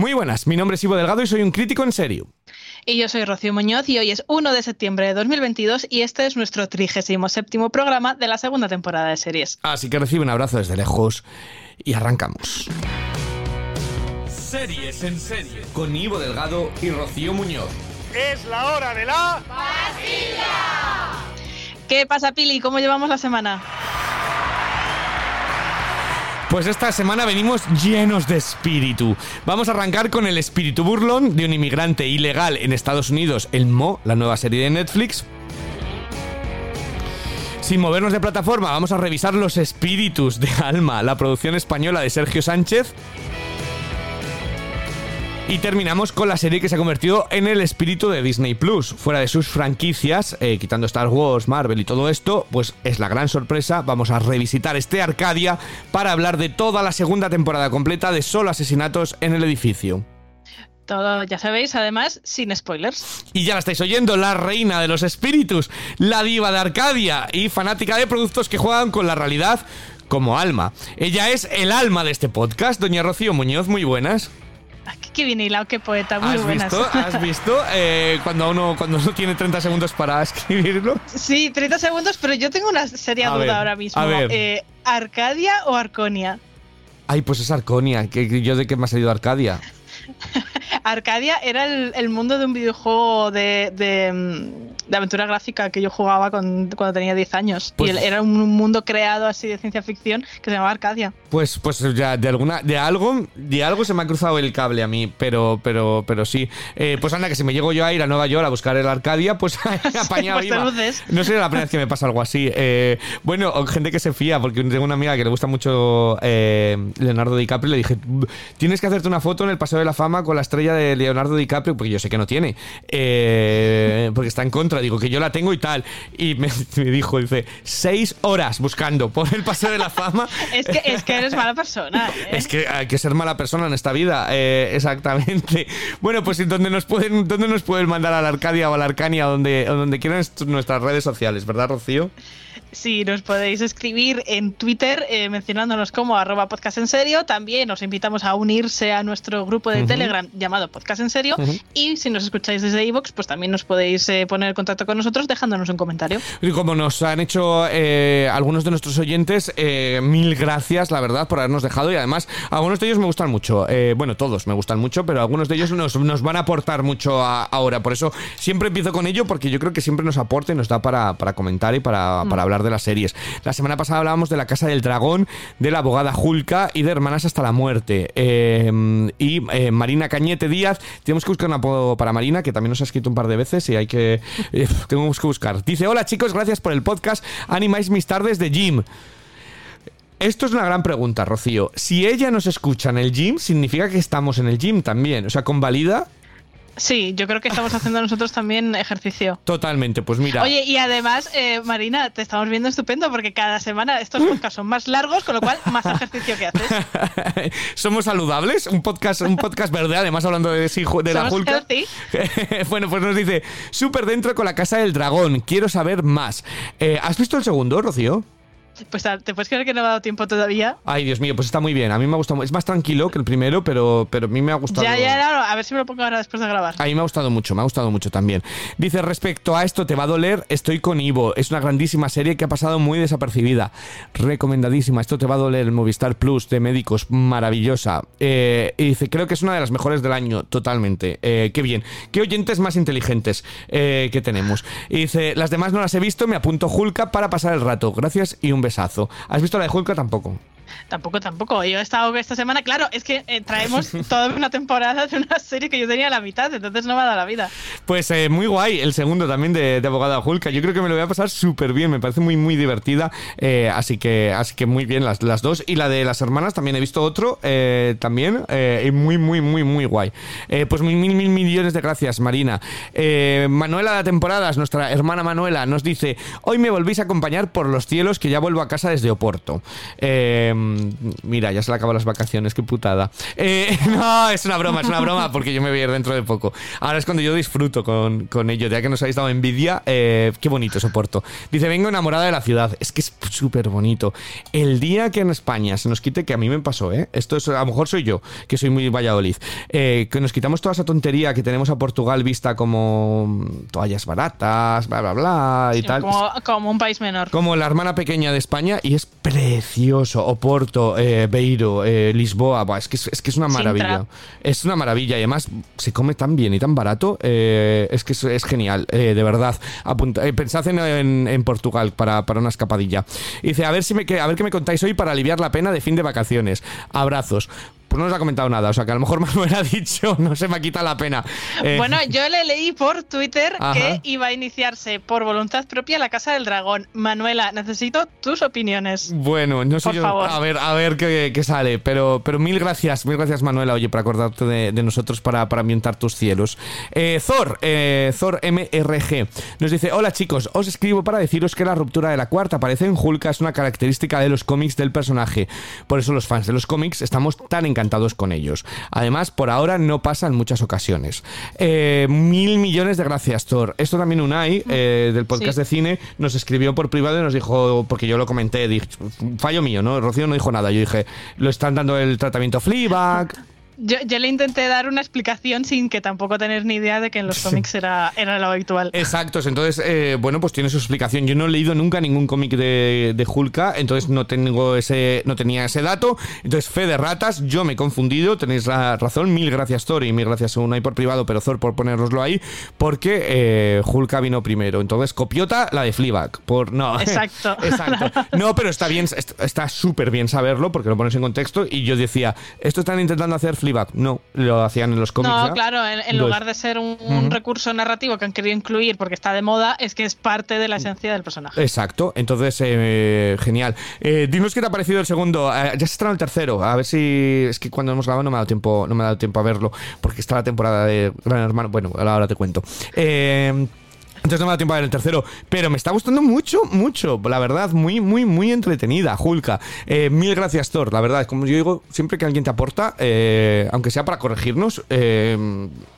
Muy buenas, mi nombre es Ivo Delgado y soy un crítico en serio. Y yo soy Rocío Muñoz y hoy es 1 de septiembre de 2022 y este es nuestro 37 programa de la segunda temporada de series. Así que recibe un abrazo desde lejos y arrancamos. Series en serie con Ivo Delgado y Rocío Muñoz. Es la hora de la... ¿Qué pasa, Pili? ¿Cómo llevamos la semana? Pues esta semana venimos llenos de espíritu. Vamos a arrancar con el espíritu burlón de un inmigrante ilegal en Estados Unidos, el Mo, la nueva serie de Netflix. Sin movernos de plataforma, vamos a revisar los espíritus de Alma, la producción española de Sergio Sánchez. Y terminamos con la serie que se ha convertido en el espíritu de Disney Plus. Fuera de sus franquicias, eh, quitando Star Wars, Marvel y todo esto, pues es la gran sorpresa. Vamos a revisitar este Arcadia para hablar de toda la segunda temporada completa de solo asesinatos en el edificio. Todo, ya sabéis, además, sin spoilers. Y ya la estáis oyendo, la reina de los espíritus, la diva de Arcadia y fanática de productos que juegan con la realidad como alma. Ella es el alma de este podcast, doña Rocío Muñoz, muy buenas. Qué, hilado, qué poeta, muy ¿Has buenas. visto? ¿Has visto? Eh, cuando uno cuando uno tiene 30 segundos para escribirlo. Sí, 30 segundos, pero yo tengo una seria A duda ver, ahora mismo. a ver. Eh, ¿Arcadia o Arconia? Ay, pues es Arconia. yo de qué me ha salido Arcadia. Arcadia era el, el mundo de un videojuego de, de, mm, de aventura gráfica que yo jugaba con- cuando tenía 10 años. Pues- y el- era un mundo creado así de ciencia ficción que se llamaba Arcadia. Pues, pues ya de alguna, de algo, de algo se me ha cruzado el cable a mí, pero, pero, pero sí. Eh, pues anda, que si me llego yo a ir a Nueva York a buscar el Arcadia, pues apañado pues iba. luces. No sería la primera vez que me pasa algo así. Eh, bueno, gente que se fía, porque tengo una amiga que le gusta mucho eh, Leonardo DiCaprio le dije, tienes que hacerte una foto en el Paseo de la Fama con la estrella de Leonardo DiCaprio, porque yo sé que no tiene, eh, porque está en contra, digo que yo la tengo y tal. Y me, me dijo, dice, seis horas buscando por el Paseo de la Fama. Es que, es que eres mala persona. ¿eh? Es que hay que ser mala persona en esta vida, eh, exactamente. Bueno, pues ¿dónde nos pueden, dónde nos pueden mandar a la Arcadia o a la Arcania donde, donde quieran est- nuestras redes sociales, ¿verdad, Rocío? Sí, nos podéis escribir en Twitter eh, mencionándonos como arroba podcast en serio. También os invitamos a unirse a nuestro grupo de. Telegram llamado Podcast en serio. Y si nos escucháis desde iVoox, pues también nos podéis eh, poner en contacto con nosotros dejándonos un comentario. Y como nos han hecho eh, algunos de nuestros oyentes, eh, mil gracias, la verdad, por habernos dejado. Y además, algunos de ellos me gustan mucho. Eh, bueno, todos me gustan mucho, pero algunos de ellos nos, nos van a aportar mucho a- ahora. Por eso siempre empiezo con ello, porque yo creo que siempre nos aporta y nos da para, para comentar y para, para hablar de las series. La semana pasada hablábamos de La Casa del Dragón, de la abogada Julka y de Hermanas hasta la muerte. Eh, y eh, Marina Cañete Díaz, tenemos que buscar un apodo para Marina, que también nos ha escrito un par de veces y hay que. eh, tenemos que buscar. Dice: Hola chicos, gracias por el podcast. Animáis mis tardes de gym. Esto es una gran pregunta, Rocío. Si ella nos escucha en el gym, significa que estamos en el gym también. O sea, convalida Sí, yo creo que estamos haciendo nosotros también ejercicio. totalmente. Pues mira. Oye, y además, eh, Marina, te estamos viendo estupendo porque cada semana estos podcasts son más largos, con lo cual más ejercicio que haces. Somos saludables, un podcast, un podcast verde, además hablando de, sí, de la healthy. bueno, pues nos dice, súper dentro con la casa del dragón, quiero saber más. Eh, ¿Has visto el segundo, Rocío? Pues ah, te puedes creer que no me ha dado tiempo todavía. Ay, Dios mío, pues está muy bien. A mí me ha gustado. Es más tranquilo que el primero, pero, pero a mí me ha gustado. Ya, ya, ya, a ver si me lo pongo ahora después de grabar. A mí me ha gustado mucho, me ha gustado mucho también. Dice, respecto a esto te va a doler, estoy con Ivo. Es una grandísima serie que ha pasado muy desapercibida. Recomendadísima. Esto te va a doler, el Movistar Plus de médicos, maravillosa. Eh, y dice, creo que es una de las mejores del año, totalmente. Eh, qué bien. Qué oyentes más inteligentes eh, que tenemos. Y dice, las demás no las he visto, me apunto Julka para pasar el rato. Gracias y un ¿Has visto la de Julka? Tampoco. Tampoco, tampoco. Yo he estado esta semana, claro, es que eh, traemos toda una temporada de una serie que yo tenía la mitad, entonces no me ha dado la vida. Pues eh, muy guay, el segundo también de, de Abogada Julka. Yo creo que me lo voy a pasar súper bien, me parece muy, muy divertida. eh, así, que, así que muy bien las, las dos. Y la de las hermanas también he visto otro, eh, también, muy, muy, muy, muy guay. Pues mil, mil, mil millones de gracias, Marina. Manuela de Temporadas, nuestra hermana Manuela, nos dice: Hoy me volvéis a acompañar por los cielos, que ya vuelvo a casa desde Oporto. Eh, mira, ya se le acaban las vacaciones, qué putada. Eh, no, es una broma, es una broma, porque yo me voy a ir dentro de poco. Ahora es cuando yo disfruto con, con ello, ya que nos habéis dado envidia, eh, qué bonito soporto. Dice, vengo enamorada de la ciudad. Es que es súper bonito. El día que en España se nos quite, que a mí me pasó, ¿eh? Esto es, a lo mejor soy yo, que soy muy Valladolid, eh, que nos quitamos toda esa tontería que tenemos a Portugal vista como toallas baratas, bla, bla, bla, y tal. Como, como un país menor. Como la hermana pequeña de España y es precioso. Oporto, eh, Beiro, eh, Lisboa, buah, es, que, es, que es una maravilla. Es una maravilla y además se come tan bien y tan barato. eh, es que es, es genial, eh, de verdad. Apunta- pensad en, en- en Portugal para, para una escapadilla. Y dice, a ver, si me, que- a ver qué me contáis hoy para aliviar la pena de fin de vacaciones. Abrazos. Pues no nos ha comentado nada, o sea que a lo mejor Manuel ha dicho, no se me ha quitado la pena. Eh, Bueno, yo le leí por Twitter Ajá. que iba a iniciarse por voluntad propia la Casa del Dragón. Manuela, necesito tus opiniones. Bueno, no sé Por yo. favor. A ver, a ver qué, qué sale. Pero, pero mil gracias, mil gracias, Manuela, oye, por acordarte de, de nosotros para, para ambientar tus cielos. Eh, Thor, eh, Thor MRG, nos dice: Hola chicos, os escribo para deciros que la ruptura de la cuarta aparece en Hulk es una característica de los cómics del personaje. Por eso los fans de los cómics estamos tan encantados con ellos. Además, por ahora no pasa en muchas ocasiones. Eh, mil millones de gracias, Thor. Esto también Unai, eh, del podcast Sí. de cine, nos escribió por privado y nos dijo, porque yo lo comenté, dije, fallo mío, ¿no? Rocío no dijo nada. Yo dije, lo están dando el tratamiento Fleabag. Yo, yo le intenté dar una explicación sin que tampoco tener ni idea de que en los cómics era, era lo habitual. Exactos, entonces, eh, bueno, pues tiene su explicación. Yo no he leído nunca ningún cómic de, de Hulka, entonces no tengo ese, no tenía ese dato. Entonces, fe de ratas, yo me he confundido, tenéis la razón. Mil gracias, Thor, y mil gracias a Unai por privado, pero Thor por ponéroslo ahí, porque eh, Hulka vino primero. Entonces, copiota la de Fleabag. Por, no. Exacto. Exacto. No, pero está bien, est- está súper bien saberlo, porque lo pones en contexto. Y yo decía, ¿esto están intentando hacer Fleabag? No, lo hacían en los cómics. No, ¿ya? claro, en, lugar de ser un, un recurso narrativo que han querido incluir porque está de moda, es que es parte de la esencia del personaje. Exacto, entonces eh, genial. Eh, dinos qué te ha parecido el segundo. Eh, ya se estrenó el tercero. A ver si es que cuando hemos grabado no me ha dado tiempo, no me ha dado tiempo a verlo porque está la temporada de Gran Hermano. Bueno, ahora te cuento. Eh, entonces no me dado tiempo a ver el tercero, pero me está gustando mucho, mucho, la verdad, muy, muy, muy entretenida, Julka. Eh, mil gracias, Thor, la verdad, como yo digo, siempre que alguien te aporta, eh, aunque sea para corregirnos, eh,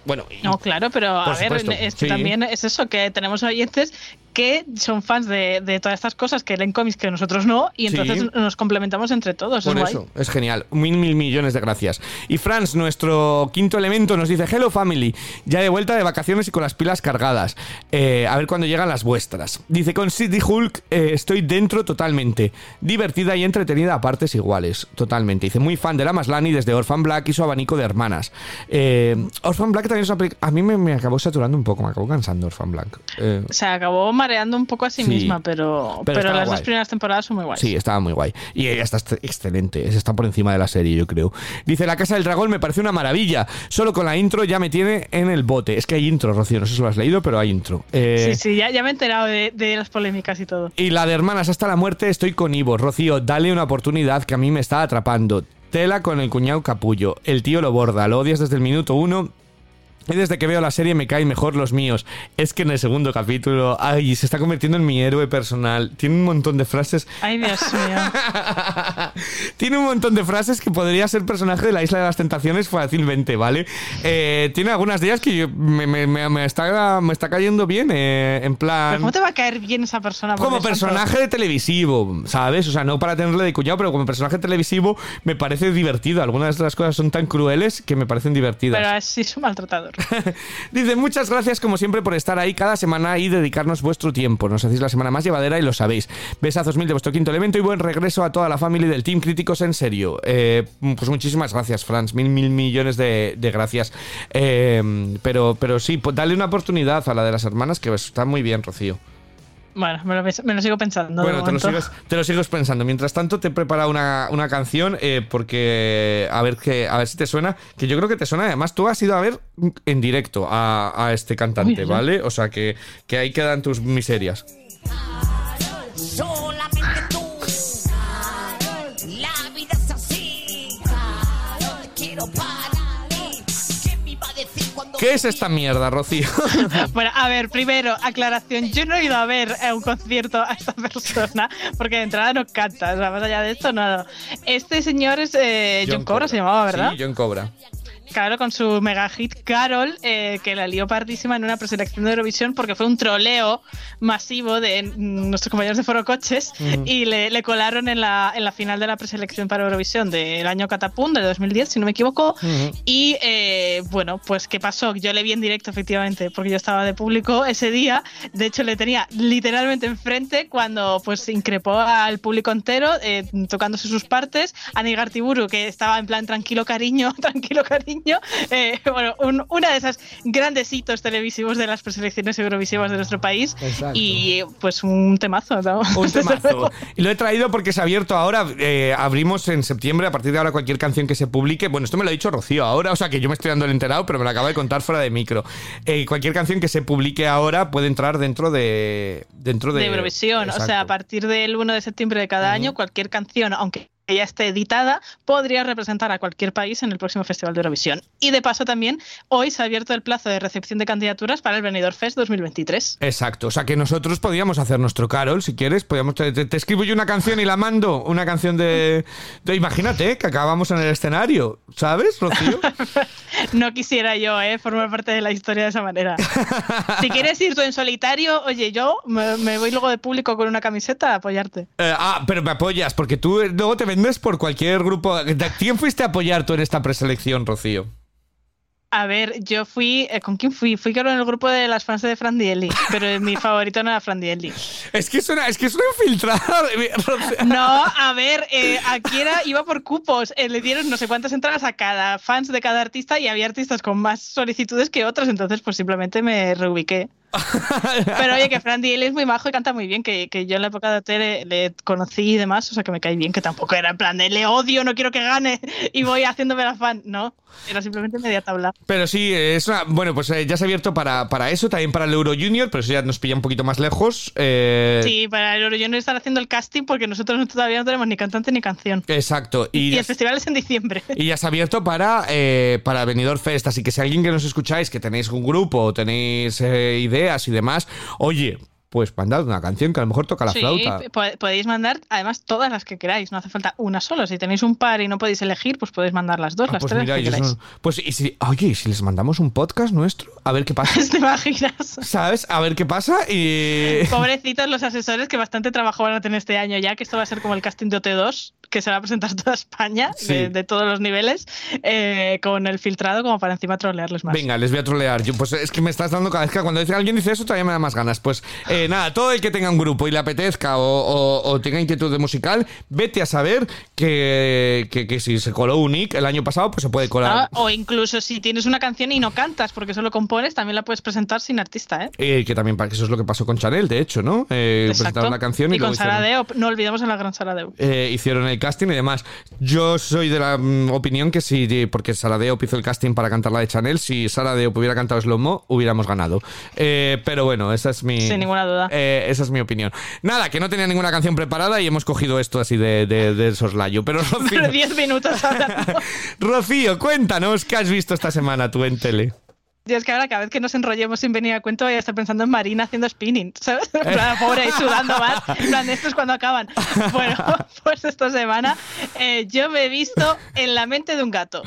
bueno, y- No, claro, pero a ver, es sí. también es eso, que tenemos oyentes que son fans de, de todas estas cosas, que leen cómics que nosotros no, y Sí. entonces nos complementamos entre todos. Por es guay. eso, es genial. Mil, mil millones de gracias. Y Franz, nuestro quinto elemento, nos dice: Hello family, ya de vuelta de vacaciones y con las pilas cargadas. Eh, a ver cuándo llegan las vuestras. Dice: Con City Hulk eh, estoy dentro totalmente. Divertida y entretenida a partes iguales. Totalmente. Dice: Muy fan de la Maslani desde Orphan Black y su abanico de hermanas. Eh, Orphan Black también es una peli- A mí me, me acabó saturando un poco, me acabó cansando Orphan Black. Se acabó mareando un poco a sí, Sí. misma, pero, Pero las guay. dos primeras temporadas son muy guays. Sí, estaba muy guay. Y ella está est- excelente. Está por encima de la serie, yo creo. Dice, La Casa del Dragón me parece una maravilla. Solo con la intro ya me tiene en el bote. Es que hay intro, Rocío. No sé si lo has leído, pero hay intro. Eh, Sí, sí, ya, ya me he enterado de, de las polémicas y todo. Y la de Hermanas hasta la muerte estoy con Ivo. Rocío, dale una oportunidad que a mí me está atrapando. Tela con el cuñado capullo. El tío lo borda. Lo odias desde el minuto uno. Y desde que veo la serie me caen mejor los míos. Es que en el segundo capítulo, ay, se está convirtiendo en mi héroe personal. Tiene un montón de frases Ay, Dios mío. tiene un montón de frases que podría ser personaje de la Isla de las Tentaciones fácilmente, ¿vale? Eh, tiene algunas de ellas que yo- me, me- me- me está, me está cayendo bien, eh, en ¿Pero plan... ¿Cómo te va a caer bien esa persona? Como personaje de televisivo, ¿sabes? O sea, no para tenerle de cuñado, pero como personaje televisivo me parece divertido. Algunas de las cosas son tan crueles que me parecen divertidas. Pero así es un maltratador. Dice, muchas gracias como siempre por estar ahí cada semana y dedicarnos vuestro tiempo. Nos hacéis la semana más llevadera y lo sabéis. Besazos mil de vuestro quinto elemento y buen regreso a toda la familia del Team Críticos en serio. Eh, pues muchísimas gracias, Franz. Mil, mil millones de, gracias. Eh, pero, pero sí, pues dale una oportunidad a la de las hermanas que está muy bien, Rocío. Bueno, me lo, pens- me lo sigo pensando. Bueno, te lo, sigues, te lo sigues pensando. Mientras tanto, te he preparado una, una canción eh, porque a ver que a ver si te suena. Que yo creo que te suena. Además, tú has ido a ver en directo a, a este cantante, Uy. ¿vale? O sea que, que ahí quedan tus miserias. ¿Qué me iba a decir cuando ¿Qué es esta mierda, Rocío? bueno, a ver, primero, aclaración. Yo no he ido a ver a un concierto a esta persona porque de entrada no canta. O sea, más allá de esto, nada. Este señor es eh, John, Cobra, se llamaba, ¿verdad? Sí, John Cobra. Claro, con su mega hit Carol, eh, que la lió partísima en una preselección de Eurovisión porque fue un troleo masivo de nuestros compañeros de Foro Coches y le, colaron en la, en la final de la preselección para Eurovisión del año Catapum, de 2010, si no me equivoco. Y eh, bueno, pues ¿qué pasó? Yo le vi en directo, efectivamente, porque yo estaba de público ese día. De hecho, le tenía literalmente enfrente cuando pues increpó al público entero, eh, tocándose sus partes. A Nigartiburu, que estaba en plan tranquilo cariño, tranquilo cariño eh, bueno, una de esas grandes hitos televisivos de las preselecciones eurovisivas de nuestro país. Y pues un temazo, Un temazo. y lo he traído porque se ha abierto ahora, eh, abrimos en septiembre, a partir de ahora cualquier canción que se publique, bueno, esto me lo ha dicho Rocío ahora, o sea que yo me estoy dando el enterado, pero me lo acaba de contar fuera de micro. Eh, cualquier canción que se publique ahora puede entrar dentro de... Dentro de, Eurovisión, o sea, a partir del 1 de septiembre de cada año, cualquier canción, aunque ya esté editada, podría representar a cualquier país en el próximo Festival de Eurovisión. Y de paso también, hoy se ha abierto el plazo de recepción de candidaturas para el Benidorm Fest 2023. Exacto, o sea que nosotros podríamos hacer nuestro Carol, si quieres, podríamos te, escribo yo una canción y la mando, una canción de... imagínate, que acabamos en el escenario, ¿sabes, Rocío? no quisiera yo, ¿eh? Formar parte de la historia de esa manera. si quieres ir tú en solitario, oye, yo me, voy luego de público con una camiseta a apoyarte. Eh, ah, pero me apoyas, porque tú luego te vendes por cualquier grupo. ¿De quién fuiste a apoyar tú en esta preselección, Rocío? A ver, yo fui. Eh, ¿Con quién fui? Fui con el grupo de las fans de Frandielli, pero mi favorito no era Frandielli. Es que es una, es que es una infiltrada. no, a ver, eh, aquí era, iba por cupos. Eh, le dieron no sé cuántas entradas a cada fans de cada artista y había artistas con más solicitudes que otros, entonces pues simplemente me reubiqué. Pero oye, que Fran Diel es muy majo y canta muy bien, que, que yo en la época de OT le, conocí y demás, o sea que me cae bien, que tampoco era en plan de le odio, no quiero que gane y voy haciéndome la fan, no, era simplemente media tabla. Pero sí, es una, bueno, pues eh, ya se ha abierto para, para, eso, también para el Euro Junior, pero eso ya nos pilla un poquito más lejos. Eh. Sí, para el Euro Junior están haciendo el casting porque nosotros todavía no tenemos ni cantante ni canción. Exacto. Y, el festival es en diciembre. Y ya se ha abierto para, eh, para Benidorm Fest, así que si alguien que nos escucháis, que tenéis un grupo o tenéis ideas y demás, Oye, pues mandad una canción que a lo mejor toca la flauta. Podéis mandar además todas las que queráis, no hace falta una sola. Si tenéis un par y no podéis elegir, pues podéis mandar las dos, ah, las pues tres. Pues y si, oye, si les mandamos un podcast nuestro, a ver qué pasa. ¿Te imaginas? ¿Sabes? A ver qué pasa y. Pobrecitos los asesores que bastante trabajo van a tener este año ya, que esto va a ser como el casting de OT2, que se va a presentar toda España, de, todos los niveles, eh, con el filtrado como para encima trolearles más. Venga, les voy a trolear. Yo, pues es que me estás dando cada vez que cuando alguien dice eso todavía me da más ganas. Pues. Eh, nada, todo el que tenga un grupo y le apetezca o, tenga inquietud de musical, vete a saber que, que, si se coló un nick el año pasado, pues se puede colar. Ah, o incluso si tienes una canción y no cantas porque solo compones, también la puedes presentar sin artista, ¿eh? eh que también, eso es lo que pasó con Chanel, de hecho, ¿no? Eh, presentaron la canción y, con Saradeo, no olvidemos a la gran Saradeo. Eh, hicieron el casting y demás. Yo soy de la mm, opinión que si, porque Saradeo hizo el casting para cantar la de Chanel, si Saradeo hubiera cantado Slow Mo, hubiéramos ganado. pero bueno, esa es mi... Sin ninguna duda esa es mi opinión. Nada, que no tenía ninguna canción preparada y hemos cogido esto así de, de, soslayo. Pero Rocío. 10 minutos hablando. Rocío, cuéntanos qué has visto esta semana tú en tele. Y es que ahora cada vez que nos enrollemos sin venir a cuento voy a estar pensando en Marina haciendo spinning, ¿sabes? pobre, y sudando más. En plan, esto es cuando acaban. Bueno, pues esta semana eh, yo me he visto en la mente de un gato.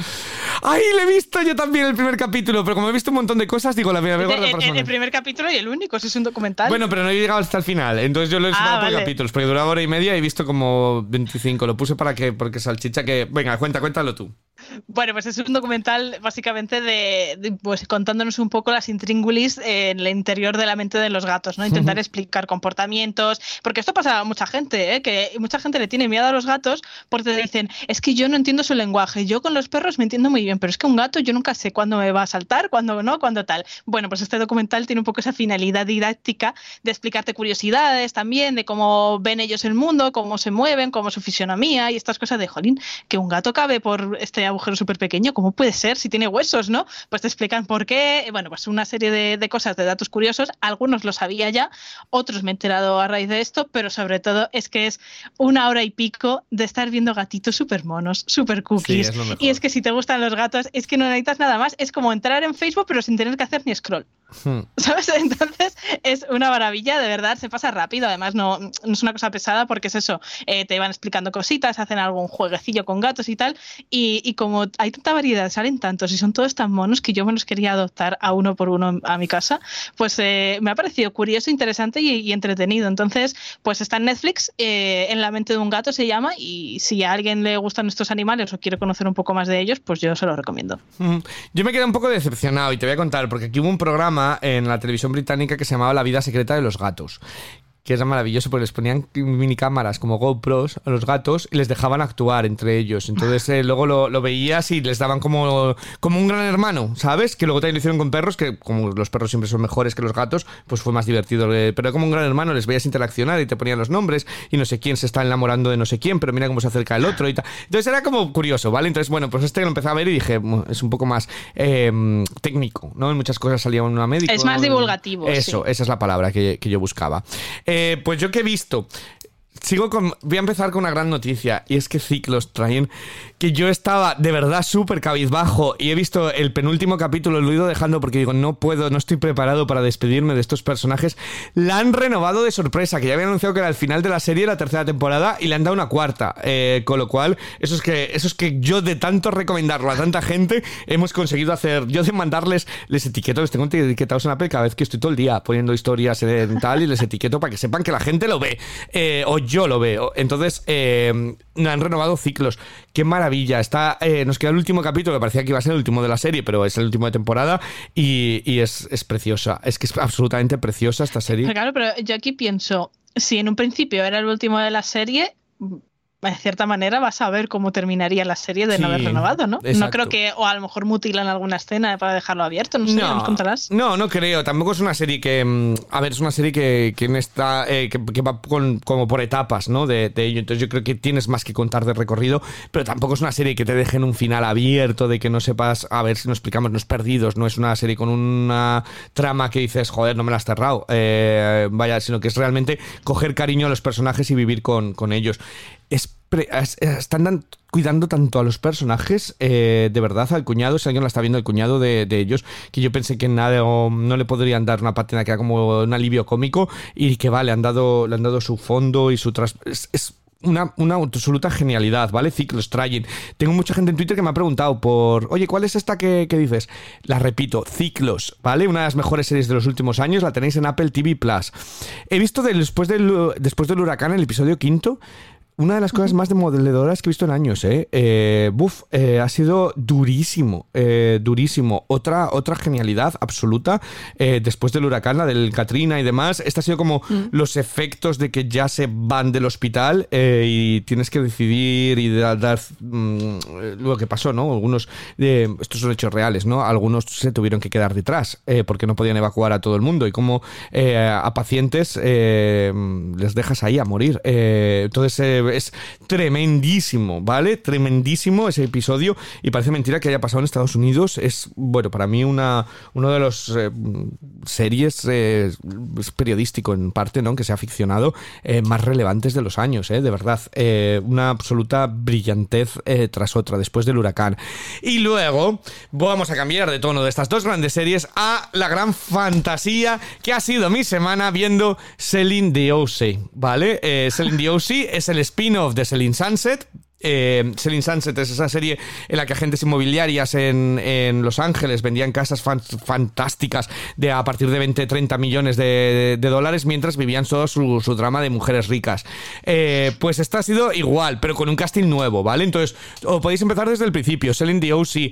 ¡Ay, le he visto yo también el primer capítulo! Pero como he visto un montón de cosas, digo, la voy a ver el, el, primer capítulo y el único, si es un documental. Bueno, pero no he llegado hasta el final. Entonces yo lo he ah, por capítulos, porque duraba hora y media y he visto como 25. Lo puse para que, porque salchicha que... Venga, cuenta, cuéntalo tú. Bueno, pues es un documental básicamente de, pues contándonos un poco las intríngulis en el interior de la mente de los gatos, ¿no? Intentar explicar comportamientos, porque esto pasa a mucha gente, ¿eh? que mucha gente le tiene miedo a los gatos porque te dicen, es que yo no entiendo su lenguaje, yo con los perros me entiendo muy bien, pero es que un gato yo nunca sé cuándo me va a saltar, cuándo no, cuándo tal. Bueno, pues este documental tiene un poco esa finalidad didáctica de explicarte curiosidades también, de cómo ven ellos el mundo, cómo se mueven, cómo su fisionomía y estas cosas de, jolín, que un gato cabe por este agujero súper pequeño, ¿cómo puede ser si tiene huesos, no? Pues te explican por qué, bueno, pues una serie de, cosas, de datos curiosos, algunos lo sabía ya, otros me he enterado a raíz de esto, pero sobre todo es que es una hora y pico de estar viendo gatitos súper monos, súper cookies. y es que si te gustan los gatos, es que no necesitas nada más. Es como entrar en Facebook pero sin tener que hacer ni scroll. Hmm. ¿Sabes? Entonces es una maravilla, de verdad, se pasa rápido. Además, no, no es una cosa pesada porque es eso, eh, te van explicando cositas, hacen algún jueguecillo con gatos y tal. Y, como hay tanta variedad, salen tantos y son todos tan monos que yo me los quería adoptar a uno por uno a mi casa, pues eh, me ha parecido curioso, interesante y, entretenido. Entonces, pues está en Netflix, eh, En la mente de un gato se llama, y si a alguien le gustan estos animales o quiere conocer un poco más de ellos, pues yo se lo recomiendo. Hmm. Yo me quedé un poco decepcionado y te voy a contar, porque aquí hubo un programa en la televisión británica que se llamaba La vida secreta de los gatos que era maravilloso porque les ponían mini cámaras como GoPros a los gatos y les dejaban actuar entre ellos. Entonces eh, luego lo, veías y les daban como, como un gran hermano, ¿sabes? Que luego también lo hicieron con perros, que como los perros siempre son mejores que los gatos, pues fue más divertido. Eh, pero como un gran hermano les veías interaccionar y te ponían los nombres y no sé quién se está enamorando de no sé quién, pero mira cómo se acerca el otro y tal. Entonces era como curioso, ¿vale? Entonces, bueno, pues este lo empecé a ver y dije, es un poco más em, técnico, ¿no? En muchas cosas salía una médica. Es más divulgativo. Eso, esa es la palabra que, que yo buscaba. Eh, pues yo que he visto sigo con. Voy a empezar con una gran noticia. Y es que Ciclos traen. Que yo estaba de verdad súper cabizbajo. Y he visto el penúltimo capítulo, lo he ido dejando porque digo, no puedo, no estoy preparado para despedirme de estos personajes. La han renovado de sorpresa. Que ya había anunciado que era el final de la serie, la tercera temporada. Y le han dado una cuarta. Eh, con lo cual, eso es que. Eso es que yo, de tanto recomendarlo a tanta gente, hemos conseguido hacer. Yo de mandarles. Les etiqueto, les tengo etiquetados en Apple cada vez que estoy todo el día poniendo historias en tal. Y les etiqueto para que sepan que la gente lo ve. Eh, o yo lo veo. Entonces, eh, han renovado ciclos. Qué maravilla. Está, eh, nos queda el último capítulo, que parecía que iba a ser el último de la serie, pero es el último de temporada y, es, es, preciosa. Es que es absolutamente preciosa esta serie. Claro, pero yo aquí pienso, si en un principio era el último de la serie, de cierta manera vas a ver cómo terminaría la serie de no haber renovado, ¿no? No creo que, o a lo mejor mutilan alguna escena para dejarlo abierto, no sé, no, nos contarás. No, no creo, tampoco es una serie que, mm, a ver, es una serie que, que está, eh, que, va como por etapas, ¿no? De, ello, entonces yo creo que tienes más que contar de recorrido, pero tampoco es una serie que te deje en un final abierto, de que no sepas, a ver si nos explicamos, no es perdidos, no es una serie con una trama que dices, joder, no me la has cerrado, eh, vaya, sino que es realmente coger cariño a los personajes y vivir con, con ellos están cuidando tanto a los personajes, eh, de verdad, al cuñado, si alguien la está viendo, el cuñado de, ellos, que yo pensé que nada, no le podrían dar una patina que era como un alivio cómico, y que vale, han dado, le han dado su fondo y su tras... Es, una, absoluta genialidad, ¿vale? Ciclos, Trying. Tengo mucha gente en Twitter que me ha preguntado por, oye, ¿cuál es esta que, dices? La repito, Ciclos, ¿vale? Una de las mejores series de los últimos años, la tenéis en Apple TV Plus. He visto después, del, después del huracán, el episodio quinto, una de las cosas más demoledoras que he visto en años, ¿eh? eh buf, eh, ha sido durísimo, eh, durísimo. Otra, otra genialidad absoluta después del huracán, la del Katrina y demás. Esta ha sido como mm. los efectos de que ya se van del hospital y tienes que decidir y dar, mm, lo que pasó, ¿no? Algunos, estos son hechos reales, ¿no? Algunos se tuvieron que quedar detrás porque no podían evacuar a todo el mundo y como a pacientes les dejas ahí a morir. entonces, es tremendísimo, ¿vale? Tremendísimo ese episodio y parece mentira que haya pasado en Estados Unidos. Es, bueno, para mí una, uno de los eh, series eh, periodístico en parte, ¿no? Que se ha ficcionado eh, más relevantes de los años, ¿eh? De verdad. una absoluta brillantez tras otra después del huracán. Y luego vamos a cambiar de tono de estas dos grandes series a la gran fantasía que ha sido mi semana viendo Selling the ¿vale? Selling the es el spin-off de Selling Sunset, eh, Selling Sunset es esa serie en la que agentes inmobiliarias en, Los Ángeles vendían casas fantásticas de a partir de 20, 30 millones de, dólares mientras vivían todo su, drama de mujeres ricas. Eh, pues esta ha sido igual, pero con un casting nuevo, ¿vale? Entonces, o podéis empezar desde el principio. Selling the OC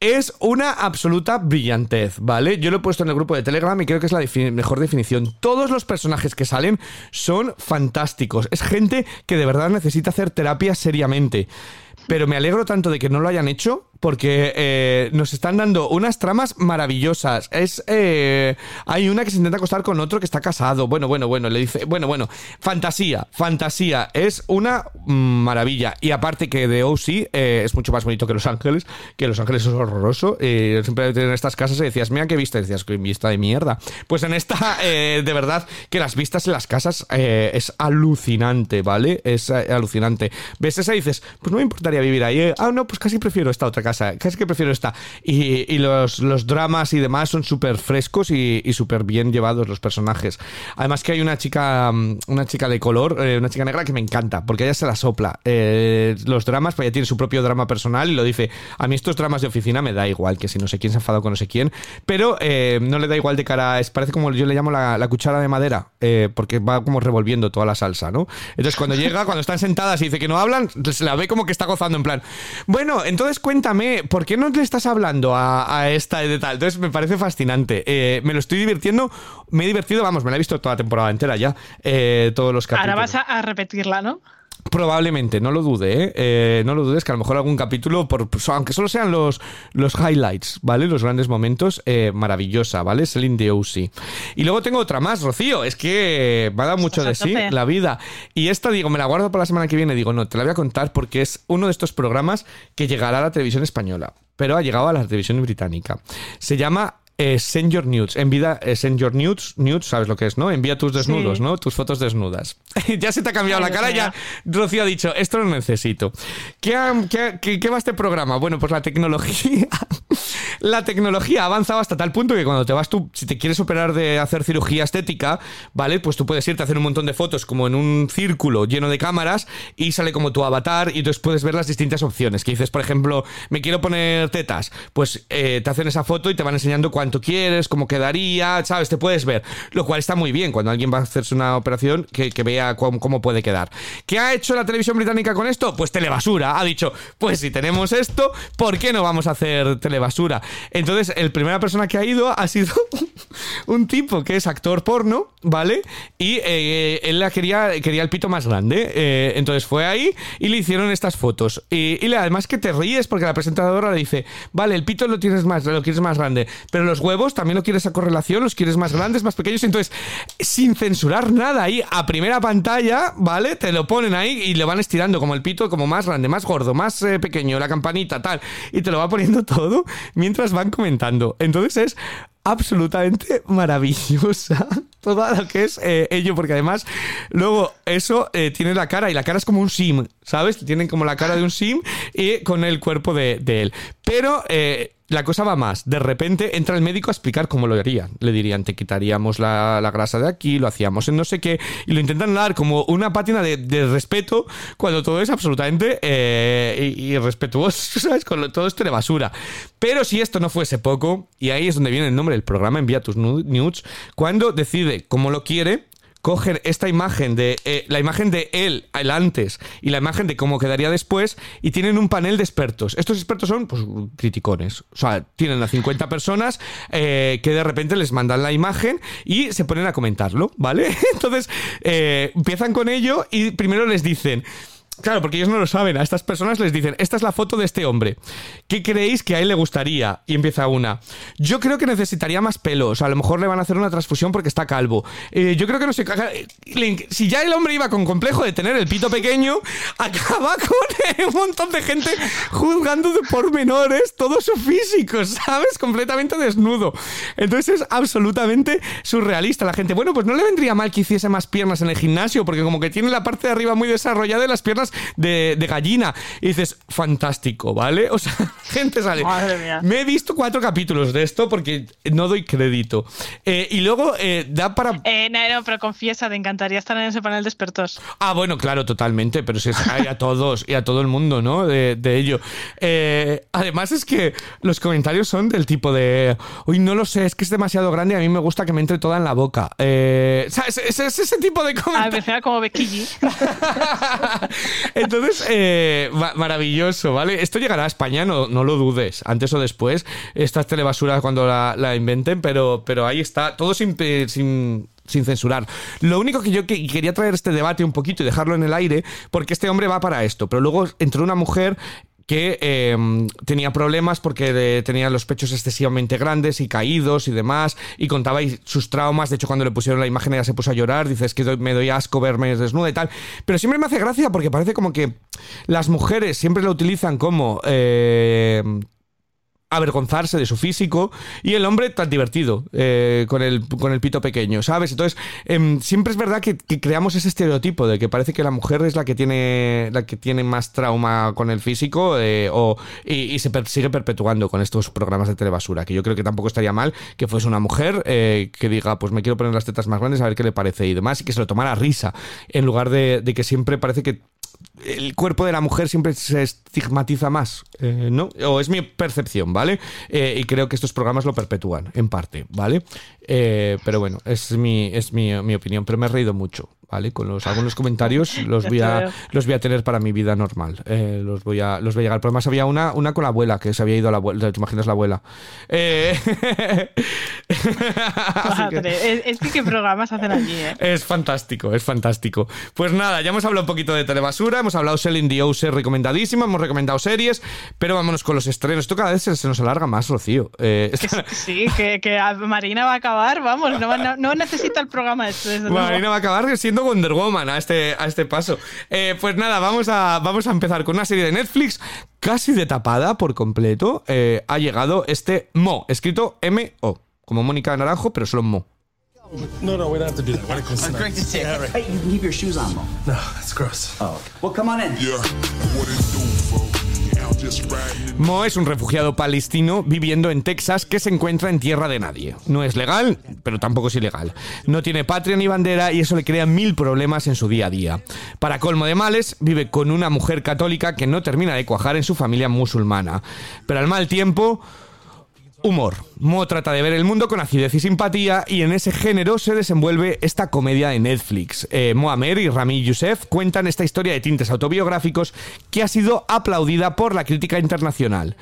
es una absoluta brillantez, ¿vale? Yo lo he puesto en el grupo de Telegram y creo que es la mejor definición. Todos los personajes que salen son fantásticos. Es gente que de verdad necesita hacer terapia seriamente. Pero me alegro tanto de que no lo hayan hecho porque eh, nos están dando unas tramas maravillosas. Es eh, hay una que se intenta acostar con otro que está casado. Bueno, bueno, bueno, le dice, bueno, bueno, fantasía, fantasía. Es una maravilla. Y aparte que de OC eh, es mucho más bonito que Los Ángeles, que Los Ángeles es horroroso. siempre en estas casas decías, mira qué vista, y decías, qué vista de mierda. Pues en esta, de verdad, que las vistas en las casas es alucinante, ¿vale? Es alucinante. Ves esa y dices, pues no me importaría vivir ahí. Ah, no, pues casi prefiero esta otra casa, casi que prefiero esta. Y, y los, los dramas y demás son súper frescos y, y súper bien llevados los personajes. Además que hay una chica, mm, una chica de color, eh, una chica negra que me encanta, porque ella se la sopla. Eh, los dramas, pues ella tiene su propio drama personal y lo dice, a mí estos dramas de oficina me da igual, que si no sé quién se ha enfadado con no sé quién, pero eh, no le da igual de cara, es, parece como yo le llamo la, la cuchara de madera, eh, porque va como revolviendo toda la salsa, ¿no? Entonces cuando llega, cuando están sentadas y dice que no hablan, se la ve como que está gozando en plan, bueno, entonces cuéntame, ¿por qué no le estás hablando a, a esta de tal? Entonces me parece fascinante, Eh, me lo estoy divirtiendo, me he divertido, vamos, me la he visto toda la temporada entera ya, eh, todos los capítulos. Ahora vas a, a repetirla, ¿no? Probablemente, no lo dude, ¿eh? Eh, no lo dudes que a lo mejor algún capítulo, por, pues, aunque solo sean los, los highlights, ¿vale? Los grandes momentos, eh, maravillosa, ¿vale? Celine Dion. Y luego tengo otra más, Rocío, es que me ha dado mucho de a sí la vida. Y esta, digo, me la guardo para la semana que viene, digo, no, te la voy a contar porque es uno de estos programas que llegará a la televisión española, pero ha llegado a la televisión británica. Se llama... Eh, send your nudes, envía, eh, send your nudes, nudes, sabes lo que es, ¿no? Envía tus desnudos, Sí. ¿no? Tus fotos desnudas. ya se te ha cambiado Ay, la cara, ya Rocío ha dicho, esto lo necesito. ¿Qué, qué qué- qué va este programa? Bueno, pues la tecnología. la tecnología ha avanzado hasta tal punto que cuando te vas tú, si te quieres operar de hacer cirugía estética, ¿vale? Pues tú puedes irte a hacer un montón de fotos como en un círculo lleno de cámaras y sale como tu avatar y entonces puedes ver las distintas opciones. Que dices, por ejemplo, me quiero poner tetas. Pues eh, te hacen esa foto y te van enseñando cuánto quieres, cómo quedaría, ¿sabes? Te puedes ver. Lo cual está muy bien cuando alguien va a hacerse una operación que, que vea cómo, cómo puede quedar. ¿Qué ha hecho la televisión británica con esto? Pues telebasura. Ha dicho, pues si tenemos esto, ¿por qué no vamos a hacer telebasura? Entonces, el primera persona que ha ido ha sido un tipo que es actor porno, ¿vale? Y eh, él la quería, quería el pito más grande. Eh, entonces fue ahí y le hicieron estas fotos. Y, y además que te ríes porque la presentadora le dice, vale, el pito lo tienes más, lo quieres más grande, pero los huevos también lo quieres a correlación, los quieres más grandes, más pequeños. Entonces, sin censurar nada ahí, a primera pantalla, ¿vale? Te lo ponen ahí y le van estirando como el pito, como más grande, más gordo, más eh, pequeño, la campanita, tal. Y te lo va poniendo todo mientras van comentando. Entonces es absolutamente maravillosa todo lo que es eh, ello, porque además luego eso eh, tiene la cara y la cara es como un sim, ¿sabes? Tienen como la cara de un sim y con el cuerpo de, de él. Pero eh, la cosa va más. De repente entra el médico a explicar cómo lo harían. Le dirían, te quitaríamos la, la grasa de aquí, lo hacíamos en no sé qué, y lo intentan dar como una pátina de, respeto cuando todo es absolutamente eh, irrespetuoso, ¿sabes? Con todo esto de basura. Pero si esto no fuese poco, y ahí es donde viene el nombre del programa, envía tus nu- nudes, cuando decide cómo lo quiere, cogen esta imagen de eh, la imagen de él, el antes, y la imagen de cómo quedaría después, y tienen un panel de expertos. Estos expertos son, pues, criticones. O sea, tienen a 50 personas eh, que de repente les mandan la imagen y se ponen a comentarlo, ¿vale? Entonces, eh, empiezan con ello y primero les dicen. Claro, porque ellos no lo saben. A estas personas les dicen, esta es la foto de este hombre. ¿Qué creéis que a él le gustaría? Y empieza una. Yo creo que necesitaría más pelos. A lo mejor le van a hacer una transfusión porque está calvo. Eh, yo creo que no se caga. le- Si ya el hombre iba con complejo de tener el pito pequeño, acaba con un montón de gente juzgando de pormenores todo su físico, ¿sabes? Completamente desnudo. Entonces es absolutamente surrealista la gente. Bueno, pues no le vendría mal que hiciese más piernas en el gimnasio, porque como que tiene la parte de arriba muy desarrollada y las piernas de, de gallina. Y dices, fantástico, ¿vale? O sea, gente sale. Madre mía. Me he visto cuatro capítulos de esto porque no doy crédito. Eh, y luego eh, da para. Eh, no, no, pero confiesa, te encantaría estar en ese panel de expertos. Ah, bueno, claro, totalmente, pero si es a todos y a todo el mundo, ¿no? De, de ello. Eh, además es que los comentarios son del tipo de, uy, no lo sé, es que es demasiado grande y a mí me gusta que me entre toda en la boca. Eh, ¿sabes? Es, es ese tipo de A comentarios. veces como Becky G. Entonces, eh, ma- maravilloso, ¿vale? Esto llegará a España, no, no lo dudes, antes o después, estas telebasuras cuando la, la inventen, pero, pero ahí está, todo sin, sin, sin censurar. Lo único que yo que- quería traer este debate un poquito y dejarlo en el aire, porque este hombre va para esto, pero luego entró una mujer que eh, tenía problemas porque tenía los pechos excesivamente grandes y caídos y demás, y contaba sus traumas. De hecho, cuando le pusieron la imagen, ella se puso a llorar. Dice, es que me doy asco verme desnuda y tal. Pero siempre me hace gracia porque parece como que las mujeres siempre lo utilizan como. eh, avergonzarse de su físico y el hombre tan divertido eh, con, el, con el pito pequeño, ¿sabes? Entonces, em, siempre es verdad que, creamos ese estereotipo de que parece que la mujer es la que tiene, la que tiene más trauma con el físico eh, o, y, se sigue perpetuando con estos programas de telebasura, que yo creo que tampoco estaría mal que fuese una mujer eh, que diga, pues me quiero poner las tetas más grandes a ver qué le parece y demás, y que se lo tomara risa, en lugar de que siempre parece que el cuerpo de la mujer siempre se estigmatiza más, eh, ¿no? O es mi percepción, ¿vale? Eh, y creo que estos programas lo perpetúan, en parte, ¿vale? Eh, pero bueno, es mi, es mi, mi, opinión, pero me he reído mucho. ¿vale? Con los, algunos comentarios los voy a, los voy a tener para mi vida normal. Los, voy a, los voy a llegar. Pero además había una, una con la abuela, que se había ido a la abuela. ¿Te imaginas la abuela? Eh... es, que qué programas hacen allí, ¿eh? Es fantástico, es fantástico. Pues nada, ya hemos hablado un poquito de telebasura, hemos hablado Selling the Ouse recomendadísima, hemos recomendado series, pero vámonos con los estrenos. Esto cada vez se, nos alarga más, Rocío. Eh, sí, que, que, Marina va a acabar, vamos, no, no, necesita el programa este. Marina va a acabar siendo Wonder Woman a este, a este paso. Eh, pues nada, vamos a, vamos a empezar con una serie de Netflix casi de tapada por completo. Eh, ha llegado este Mo, escrito M-O, como Mónica Naranjo, pero solo Mo. No, no, we don't have to do that. It's great to see you. Hey, you leave your shoes on, Mo. No, that's gross. Oh, okay. Well, come on in. Yeah. What it do, folks? Mo es un refugiado palestino viviendo en Texas que se encuentra en tierra de nadie. No es legal, pero tampoco es ilegal. No tiene patria ni bandera y eso le crea mil problemas en su día a día. Para colmo de males, vive con una mujer católica que no termina de cuajar en su familia musulmana. Pero al mal tiempo, Humor. Mo trata de ver el mundo con acidez y simpatía y en ese género se desenvuelve esta comedia de Netflix. Eh, Mohamed y Rami Youssef cuentan esta historia de tintes autobiográficos que ha sido aplaudida por la crítica internacional.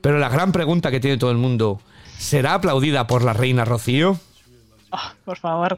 Pero la gran pregunta que tiene todo el mundo, ¿será aplaudida por la reina Rocío? Oh, por favor.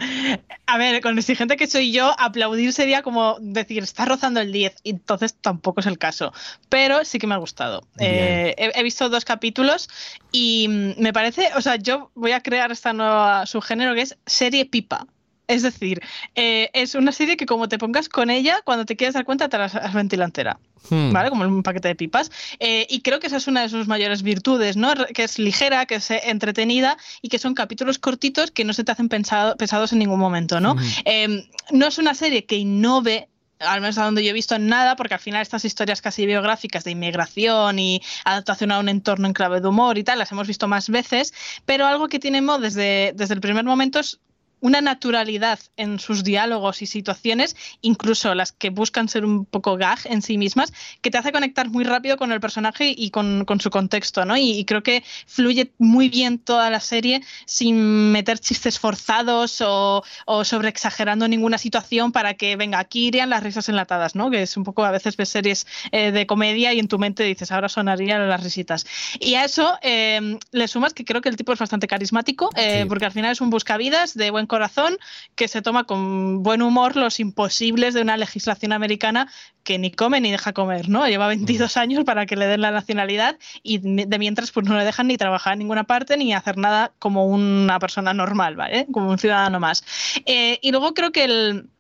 A ver, con exigente que soy yo, aplaudir sería como decir, está rozando el 10, y entonces tampoco es el caso. Pero sí que me ha gustado. Eh, he, visto dos capítulos y me parece, o sea, yo voy a crear esta nueva subgénero que es serie pipa. Es decir, eh, es una serie que como te pongas con ella, cuando te quieres dar cuenta te la has ventilantera. Hmm. ¿Vale? Como un paquete de pipas. Eh, y creo que esa es una de sus mayores virtudes, ¿no? Que es ligera, que es eh, entretenida y que son capítulos cortitos que no se te hacen pesados en ningún momento, ¿no? Hmm. no es una serie que innove al menos a donde yo he visto nada, porque al final estas historias casi biográficas de inmigración y adaptación a un entorno en clave de humor y tal, las hemos visto más veces, pero algo que tenemos desde, desde el primer momento es una naturalidad en sus diálogos y situaciones, incluso las que buscan ser un poco gag en sí mismas, que te hace conectar muy rápido con el personaje y con, su contexto, ¿no? Y, creo que fluye muy bien toda la serie sin meter chistes forzados o, o sobre exagerando ninguna situación para que, venga, aquí irían las risas enlatadas, ¿no? Que es un poco, a veces ves series eh, de comedia y en tu mente dices, ahora sonarían las risitas. Y a eso eh, le sumas que creo que el tipo es bastante carismático, eh, porque al final es un buscavidas de buen corazón que se toma con buen humor los imposibles de una legislación americana que ni come ni deja comer, ¿no? Lleva 22 mm. años para que le den la nacionalidad y de mientras pues no le dejan ni trabajar en ninguna parte ni hacer nada como una persona normal, ¿vale? Como un ciudadano más. Eh, y luego creo que el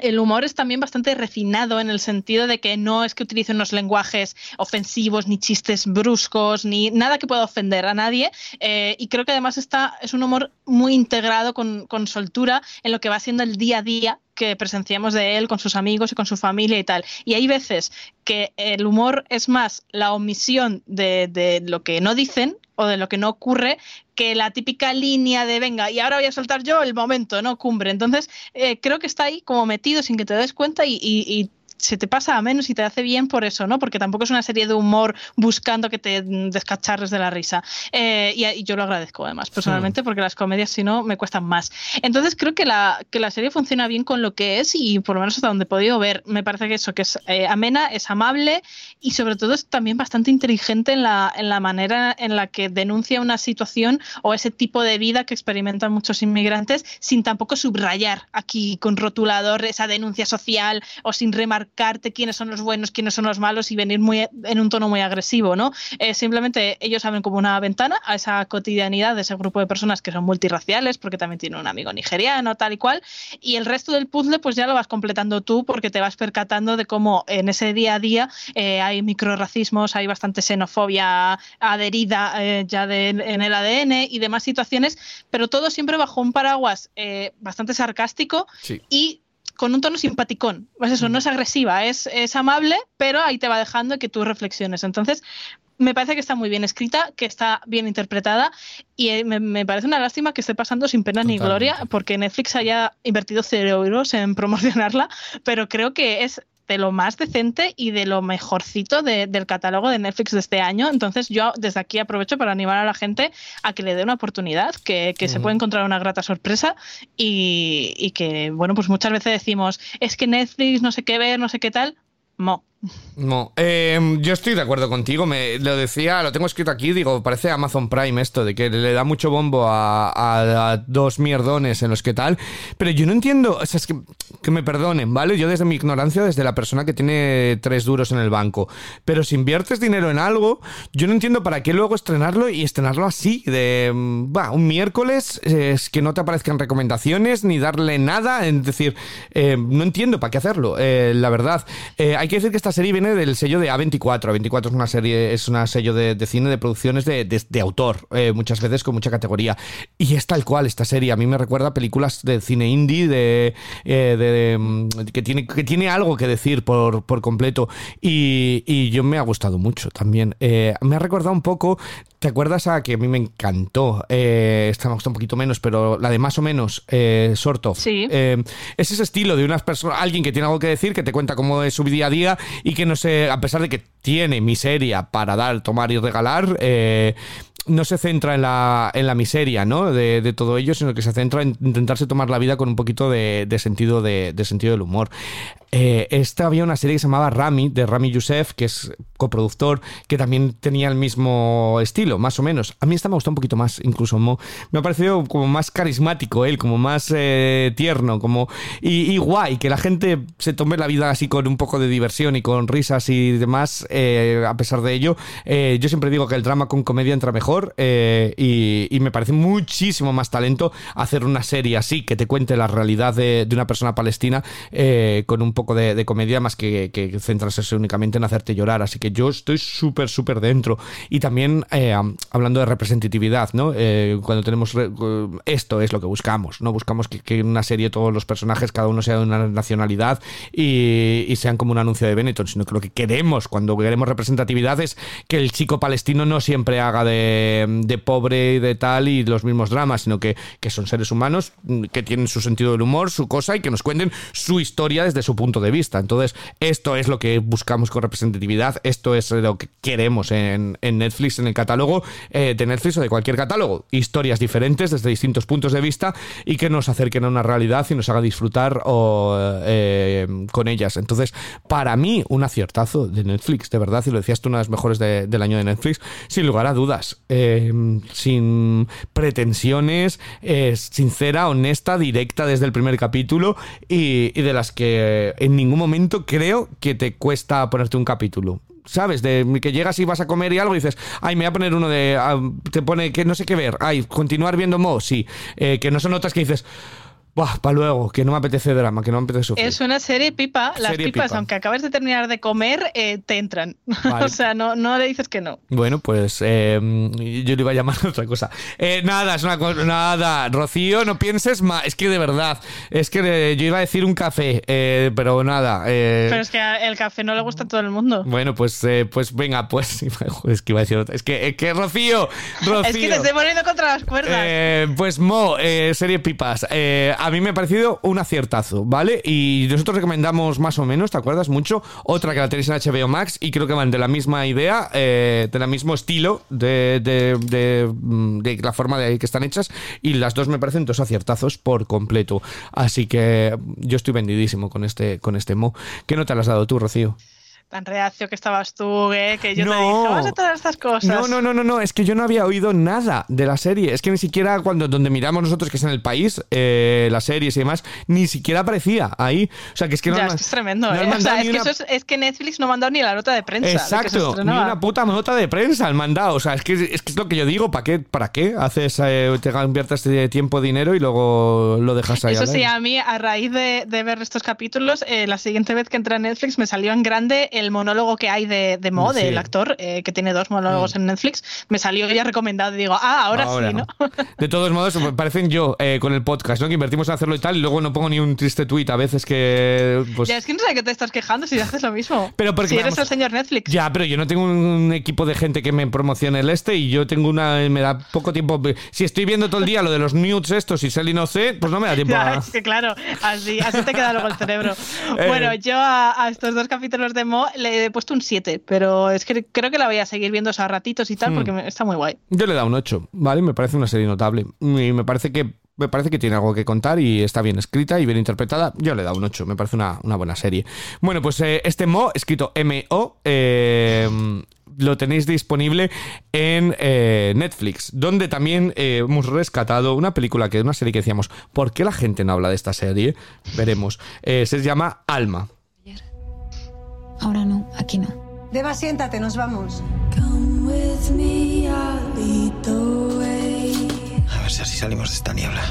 el humor es también bastante refinado en el sentido de que no es que utilice unos lenguajes ofensivos, ni chistes bruscos, ni nada que pueda ofender a nadie. Eh, y creo que además está, es un humor muy integrado con, soltura en lo que va siendo el día a día que presenciamos de él con sus amigos y con su familia y tal. Y hay veces que el humor es más la omisión de, de lo que no dicen o de lo que no ocurre que la típica línea de venga y ahora voy a soltar yo el momento, ¿no? Cumbre. Entonces, eh, creo que está ahí como metido sin que te des cuenta y se te pasa a menos y te hace bien por eso, ¿no? Porque tampoco es una serie de humor buscando que te descacharres de la risa. Eh, y, yo lo agradezco además, personalmente, hmm. porque las comedias, si no, me cuestan más. Entonces creo que la, que la serie funciona bien con lo que es y por lo menos hasta donde he podido ver, me parece que eso, que es eh, amena, es amable y sobre todo es también bastante inteligente en la, en la manera en la que denuncia una situación o ese tipo de vida que experimentan muchos inmigrantes sin tampoco subrayar aquí con rotulador esa denuncia social o sin remarcar marcarte quiénes son los buenos, quiénes son los malos y venir muy en un tono muy agresivo, ¿no? Eh, simplemente ellos abren como una ventana a esa cotidianidad de ese grupo de personas que son multirraciales, porque también tiene un amigo nigeriano, tal y cual, y el resto del puzzle pues ya lo vas completando tú porque te vas percatando de cómo en ese día a día eh, hay microracismos, hay bastante xenofobia adherida eh, ya en el ADN y demás situaciones, pero todo siempre bajo un paraguas bastante sarcástico y con un tono simpaticón. Pues eso, no es agresiva, es, es amable, pero ahí te va dejando que tú reflexiones. Entonces, me parece que está muy bien escrita, que está bien interpretada y eh, me, parece una lástima que esté pasando sin pena ni gloria porque Netflix haya invertido cero euros en promocionarla, pero creo que es de lo más decente y de lo mejorcito del catálogo de Netflix de este año. Entonces yo desde aquí aprovecho para animar a la gente a que le dé una oportunidad, que, se puede encontrar una grata sorpresa y, y que, bueno, pues muchas veces decimos, es que Netflix no sé qué ver, no sé qué tal. No, no, eh, yo estoy de acuerdo contigo. Me lo decía, lo tengo escrito aquí. Digo, parece Amazon Prime esto de que le da mucho bombo a, dos mierdones en los que tal. Pero yo no entiendo, o sea, es que, que, me perdonen, ¿vale? Yo desde mi ignorancia, desde la persona que tiene tres duros en el banco. Pero si inviertes dinero en algo, yo no entiendo para qué luego estrenarlo y estrenarlo así, de va, un miércoles, es que no te aparezcan recomendaciones ni darle nada. Es decir, eh, no entiendo para qué hacerlo, eh, la verdad. hay que decir que esta serie viene del sello de A24. A24 es una serie, es una sello de, cine de producciones de, autor, eh, muchas veces con mucha categoría. Y es tal cual esta serie. A mí me recuerda películas de cine indie, de, eh, mm, que, tiene, que tiene algo que decir por, completo. Y, yo me ha gustado mucho también. Eh, me ha recordado un poco ¿Te acuerdas a que a mí me encantó? esta me gusta un poquito menos, pero la de más o menos, eh, sort of. Sí. es ese estilo de unas personas, alguien que tiene algo que decir, que te cuenta cómo es su día a día y que no sé, a pesar de que tiene miseria para dar, tomar y regalar, eh, no se centra en la, en la miseria ¿no? De, todo ello, sino que se centra en intentarse tomar la vida con un poquito de, sentido, de, sentido del humor. Eh, esta había una serie que se llamaba Rami, de Rami Youssef, que es coproductor, que también tenía el mismo estilo, más o menos. A mí esta me gustó un poquito más, incluso. me ha parecido como más carismático él, como más eh, tierno, como y, guay, que la gente se tome la vida así con un poco de diversión y con risas y demás, eh, a pesar de ello. yo siempre digo que el drama con comedia entra mejor eh, y, me parece muchísimo más talento hacer una serie así que te cuente la realidad de, una persona palestina eh, con un poco de, comedia más que, centrarse únicamente en hacerte llorar. Así que yo estoy súper, súper dentro. Y también eh, hablando de representatividad, ¿no? cuando tenemos esto es lo que buscamos, ¿no? Buscamos que, en una serie todos los personajes, cada uno sea de una nacionalidad y, y sean como un anuncio de Benetton, sino que lo que queremos cuando queremos representatividad es que el chico palestino no siempre haga de de, pobre y de tal y los mismos dramas, sino que, son seres humanos mm, que tienen su sentido del humor, su cosa y que nos cuenten su historia desde su punto de vista. Entonces, esto es lo que buscamos con representatividad, esto es lo que queremos en, Netflix, en el catálogo eh, de Netflix o de cualquier catálogo. Historias diferentes desde distintos puntos de vista y que nos acerquen a una realidad y nos haga disfrutar eh, con ellas. Entonces, para mí, un aciertazo de Netflix, de verdad, y lo decías tú, una de las mejores del año de Netflix, sin lugar a dudas. Em, sin pretensiones, es sincera, honesta, directa desde el primer capítulo y, de las que en ningún momento creo que te cuesta ponerte un capítulo. ¿sabes? De que llegas y vas a comer y algo y dices, ay, me voy a poner uno de. Ah, te pone que no sé qué ver, ay, continuar viendo Mo, sí. Eh, que no son otras que dices. Buah, para luego, que no me apetece drama, que no me apetece sufrir. Es una serie pipa. Las pipas, aunque acabes de terminar de comer, eh, te entran. o sea, no, no le dices que no. Bueno, pues eh, yo le iba a llamar otra cosa. Eh, nada, es una cosa. Nada, Rocío, no pienses más. Es que de verdad, es que yo iba a decir un café, pero nada. pero es que el café no le gusta a todo el mundo. Bueno, pues, pues venga, pues. Es que iba a decir otra. Es que, que Rocío, Rocío. Es que te estoy poniendo contra las cuerdas. pues Mo, serie pipas. A mí me ha parecido un aciertazo, ¿vale? Y nosotros recomendamos más o menos, ¿te acuerdas? Mucho. Otra que la tenéis en HBO Max y creo que van de la misma idea, eh, del mismo estilo de, de, la forma de que están hechas. Y las dos me parecen dos aciertazos por completo. Así que yo estoy vendidísimo con este, con este mo. ¿Qué nota le has dado tú, Rocío? Tan reacio que estabas tú, ¿eh? que yo te dije, vas a todas estas cosas. No, no, no, no, no, es que yo no había oído nada de la serie. Es que ni siquiera cuando donde miramos nosotros, que es en el país, eh, las series y demás, ni siquiera aparecía ahí. O sea, que es que no. Ya, es, que es tremendo, ¿eh? o sea, es, que eso es, es, que Netflix no ha mandado ni la nota de prensa. Exacto, ni una puta nota de prensa han mandado. O sea, es que es, que es lo que yo digo, ¿para qué? ¿Para qué haces, eh, te inviertes tiempo, dinero y luego lo dejas ahí? Eso sí, a mí, a raíz de, de ver estos capítulos, eh, la siguiente vez que entré a Netflix me salió en grande el monólogo que hay de, de Mo, del actor, eh, que tiene dos monólogos mm. en Netflix. Me salió ya recomendado y digo, ah, ahora, sí, ¿no? De todos modos, parecen yo eh, con el podcast, ¿no? Que invertimos en hacerlo y tal, y luego no pongo ni un triste tweet a veces que. Pues... Ya, es que no sé de qué te estás quejando si haces lo mismo. Pero porque, si eres el señor Netflix. Ya, pero yo no tengo un equipo de gente que me promocione el este y yo tengo una. Me da poco tiempo. Si estoy viendo todo el día lo de los nudes estos y Sally no sé, pues no me da tiempo. Ya, es que claro, así, así te queda luego el cerebro. Eh. Bueno, yo a, estos dos capítulos de Mo le he puesto un 7, pero es que creo que la voy a seguir viendo a ratitos y tal hmm. porque está muy guay. Yo le he dado un 8, ¿vale? Me parece una serie notable. Y me parece que me parece que tiene algo que contar y está bien escrita y bien interpretada. Yo le he dado un 8, me parece una, buena serie. Bueno, pues eh, este Mo, escrito M-O, eh, lo tenéis disponible en eh, Netflix, donde también hemos rescatado una película que es una serie que decíamos, ¿por qué la gente no habla de esta serie? Veremos. se llama Alma. Ahora no, aquí no. Deba, siéntate, nos vamos. A ver si así salimos de esta niebla.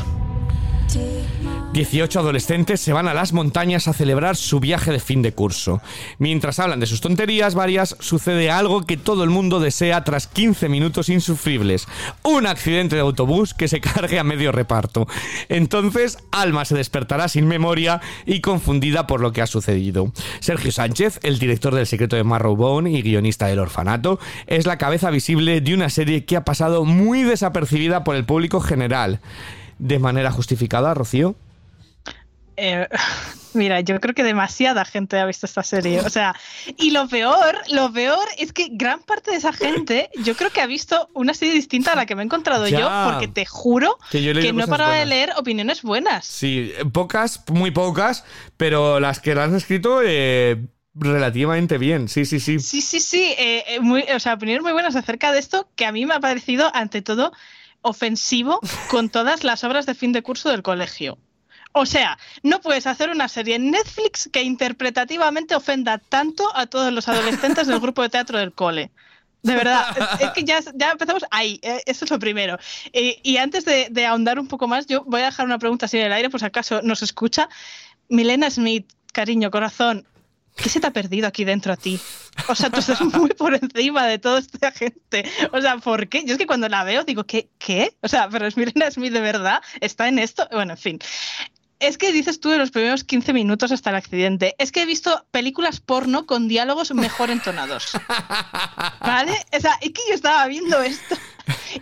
18 adolescentes se van a las montañas a celebrar su viaje de fin de curso. Mientras hablan de sus tonterías varias, sucede algo que todo el mundo desea tras 15 minutos insufribles. Un accidente de autobús que se cargue a medio reparto. Entonces, Alma se despertará sin memoria y confundida por lo que ha sucedido. Sergio Sánchez, el director del secreto de Marrowbone y guionista del orfanato, es la cabeza visible de una serie que ha pasado muy desapercibida por el público general de manera justificada, Rocío? Eh, mira, yo creo que demasiada gente ha visto esta serie. O sea, y lo peor, lo peor es que gran parte de esa gente, yo creo que ha visto una serie distinta a la que me he encontrado yo, porque te juro que, no he parado de leer opiniones buenas. Sí, pocas, muy pocas, pero las que las han escrito. Eh, relativamente bien, sí, sí, sí. Sí, sí, sí. Eh, muy, o sea, opiniones muy buenas acerca de esto que a mí me ha parecido, ante todo, ofensivo con todas las obras de fin de curso del colegio. O sea, no puedes hacer una serie en Netflix que interpretativamente ofenda tanto a todos los adolescentes del grupo de teatro del cole. De verdad, es que ya, empezamos ahí, eh, eso es lo primero. Eh, y antes de, de, ahondar un poco más, yo voy a dejar una pregunta así en el aire, por si acaso nos escucha. Milena Smith, cariño, corazón, ¿qué se te ha perdido aquí dentro a ti? O sea, tú estás muy por encima de toda esta gente. O sea, ¿por qué? Yo es que cuando la veo digo, ¿qué? ¿Qué? O sea, pero es Mirena Smith de verdad, está en esto. Bueno, en fin. Es que dices tú de los primeros 15 minutos hasta el accidente. Es que he visto películas porno con diálogos mejor entonados. ¿Vale? O sea, es que yo estaba viendo esto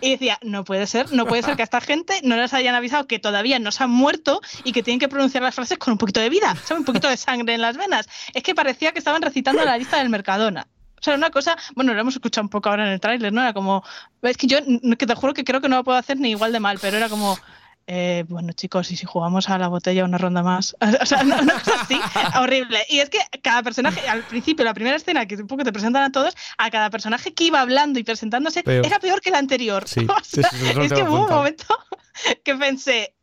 y decía, no puede ser, no puede ser que a esta gente no les hayan avisado que todavía no se han muerto y que tienen que pronunciar las frases con un poquito de vida, un poquito de sangre en las venas. Es que parecía que estaban recitando la lista del Mercadona. O sea, una cosa, bueno, lo hemos escuchado un poco ahora en el tráiler, ¿no? Era como, es que yo que te juro que creo que no lo puedo hacer ni igual de mal, pero era como, eh, bueno, chicos, y si jugamos a la botella una ronda más. O sea, no, es así, horrible. Y es que cada personaje, al principio, la primera escena que un poco te presentan a todos, a cada personaje que iba hablando y presentándose era peor que la anterior. es que hubo un momento que pensé,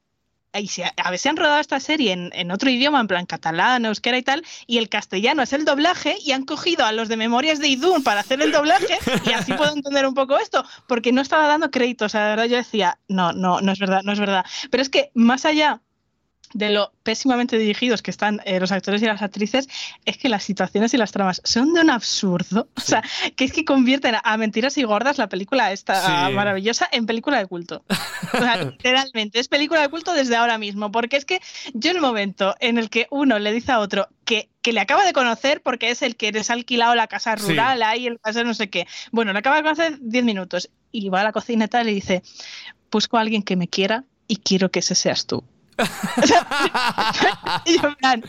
si a, veces han rodado esta serie en, otro idioma, en plan catalán, euskera y tal, y el castellano es el doblaje, y han cogido a los de Memorias de Idun para hacer el doblaje, y así puedo entender un poco esto, porque no estaba dando crédito, o sea, de verdad yo decía, no, no, no es verdad, no es verdad. Pero es que más allá de lo pésimamente dirigidos que están eh, los actores y las actrices es que las situaciones y las tramas son de un absurdo. O sea, que es que convierten a mentiras y gordas la película esta maravillosa en película de culto. O sea, literalmente, es película de culto desde ahora mismo. Porque es que yo en el momento en el que uno le dice a otro que, que le acaba de conocer porque es el que les ha alquilado la casa rural ahí, el casa no sé qué. Bueno, le acaba de conocer 10 minutos y va a la cocina y tal y dice, busco a alguien que me quiera y quiero que ese seas tú. O sea, y yo, en plan,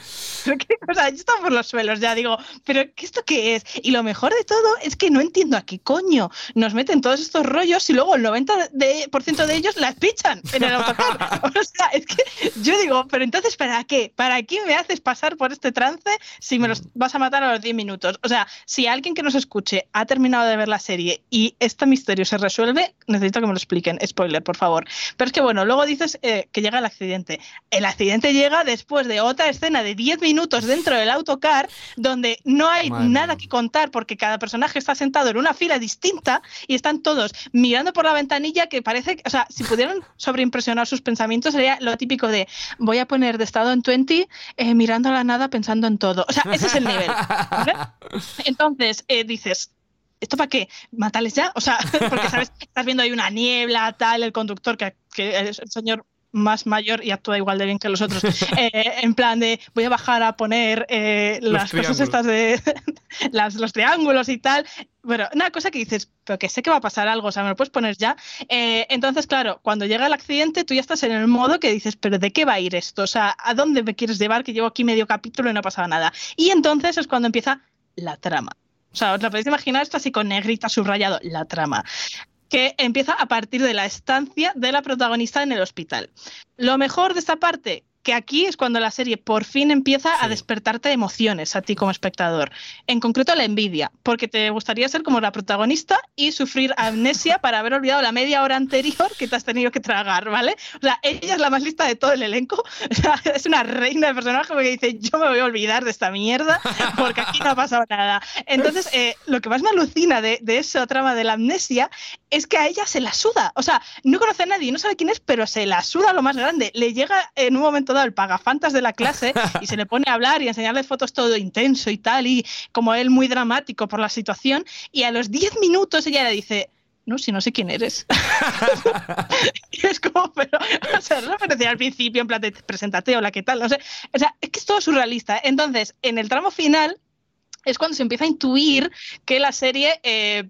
¿pero qué? O sea, yo estaba por los suelos, ya digo, ¿pero qué esto qué es? Y lo mejor de todo es que no entiendo a qué coño nos meten todos estos rollos y luego el 90% de, por ciento de ellos las pichan en el autocar. O sea, es que yo digo, ¿pero entonces para qué? ¿Para qué me haces pasar por este trance si me los vas a matar a los 10 minutos? O sea, si alguien que nos escuche ha terminado de ver la serie y este misterio se resuelve, necesito que me lo expliquen. Spoiler, por favor. Pero es que bueno, luego dices eh, que llega el accidente. El accidente llega después de otra escena de 10 minutos dentro del autocar donde no hay Madre nada que contar porque cada personaje está sentado en una fila distinta y están todos mirando por la ventanilla que parece, que- o sea, si pudieran sobreimpresionar sus pensamientos sería lo típico de voy a poner de estado en 20 eh, mirando a la nada pensando en todo. O sea, ese es el nivel. ¿vale? Entonces, eh, dices, ¿esto para qué? ¿Matales ya? O sea, porque sabes, estás viendo ahí una niebla, tal, el conductor, que, que el señor más mayor y actúa igual de bien que los otros. Eh, en plan de voy a bajar a poner eh, las cosas estas de las, los triángulos y tal. Bueno, una cosa que dices, pero que sé que va a pasar algo, o sea, me lo puedes poner ya. Eh, entonces, claro, cuando llega el accidente, tú ya estás en el modo que dices, pero ¿de qué va a ir esto? O sea, ¿a dónde me quieres llevar? Que llevo aquí medio capítulo y no ha pasado nada. Y entonces es cuando empieza la trama. O sea, os la podéis imaginar esto así con negrita subrayado, la trama. Que empieza a partir de la estancia de la protagonista en el hospital. Lo mejor de esta parte, que aquí es cuando la serie por fin empieza a despertarte emociones a ti como espectador. En concreto la envidia, porque te gustaría ser como la protagonista y sufrir amnesia para haber olvidado la media hora anterior que te has tenido que tragar, ¿vale? O sea, ella es la más lista de todo el elenco. O sea, es una reina de personaje porque dice, yo me voy a olvidar de esta mierda porque aquí no ha pasado nada. Entonces, eh, lo que más me alucina de, de esa trama de la amnesia es que a ella se la suda. O sea, no conoce a nadie, no sabe quién es, pero se la suda lo más grande. Le llega en un momento dado el pagafantas de la clase y se le pone a hablar y a enseñarle fotos todo intenso y tal, y como él muy dramático por la situación. Y a los 10 minutos ella le dice. No, si no sé quién eres. y es como, pero, o sea, parecía al principio, en plan de preséntate, hola, ¿qué tal? No sé. O sea, es que es todo surrealista. Entonces, en el tramo final, es cuando se empieza a intuir que la serie eh,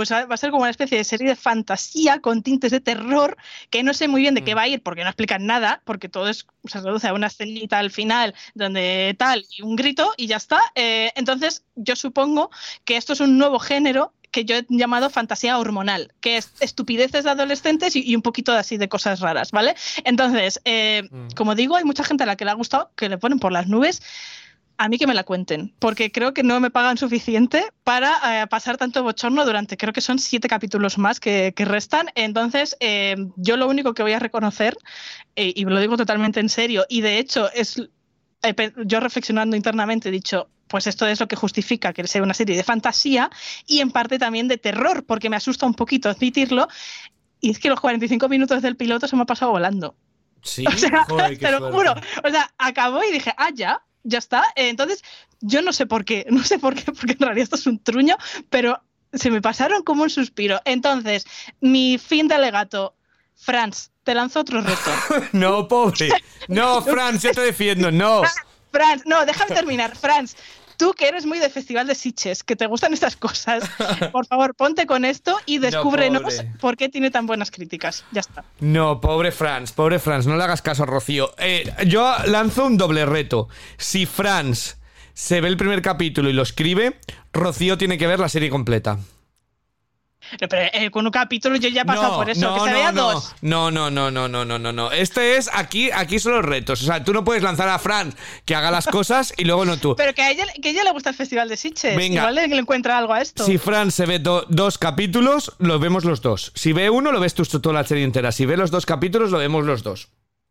pues va a ser como una especie de serie de fantasía con tintes de terror que no sé muy bien de qué va a ir porque no explican nada, porque todo es, se reduce a una escenita al final donde tal y un grito y ya está. Eh, entonces yo supongo que esto es un nuevo género que yo he llamado fantasía hormonal, que es estupideces de adolescentes y, y un poquito así de cosas raras, ¿vale? Entonces, eh, Mm. como digo, hay mucha gente a la que le ha gustado, que le ponen por las nubes a mí que me la cuenten, porque creo que no me pagan suficiente para eh, pasar tanto bochorno durante, creo que son siete capítulos más que, que restan. Entonces, eh, yo lo único que voy a reconocer, eh, y lo digo totalmente en serio, y de hecho es, yo reflexionando internamente he dicho, pues esto es lo que justifica que sea una serie de fantasía y en parte también de terror, porque me asusta un poquito admitirlo. Y es que los 45 minutos del piloto se me ha pasado volando. Sí, O sea, joder, te lo juro. O sea, acabó y dije, ah, ya, ya está. Eh, Entonces, yo no sé por qué, no sé por qué, porque en realidad esto es un truño, pero se me pasaron como un suspiro. Entonces, mi fin de alegato, Franz, te lanzo otro reto. No, pobre. No, Franz, yo te defiendo, no. Franz, no, déjame terminar. Franz, tú que eres muy de Festival de Sitges, que te gustan estas cosas, por favor, ponte con esto y descúbrenos por qué tiene tan buenas críticas. Ya está. No, pobre Franz, pobre Franz, no le hagas caso a Rocío. Eh, yo lanzo un doble reto. Si Franz se ve el primer capítulo y lo escribe, Rocío tiene que ver la serie completa. Pero eh, con un capítulo yo ya he pasado por eso, que se vea no. dos. No, no, no, no, no, no, no, no. Este es aquí, aquí son los retos. O sea, tú no puedes lanzar a Franz que haga las cosas y luego no tú. Pero que a ella, que a ella le gusta el Festival de Sitges. Venga. Igual le, le encuentra algo a esto. Si Franz se ve do- dos capítulos, lo vemos los dos. Si ve uno, lo ves tú toda la serie entera. Si ve los dos capítulos, lo vemos los dos.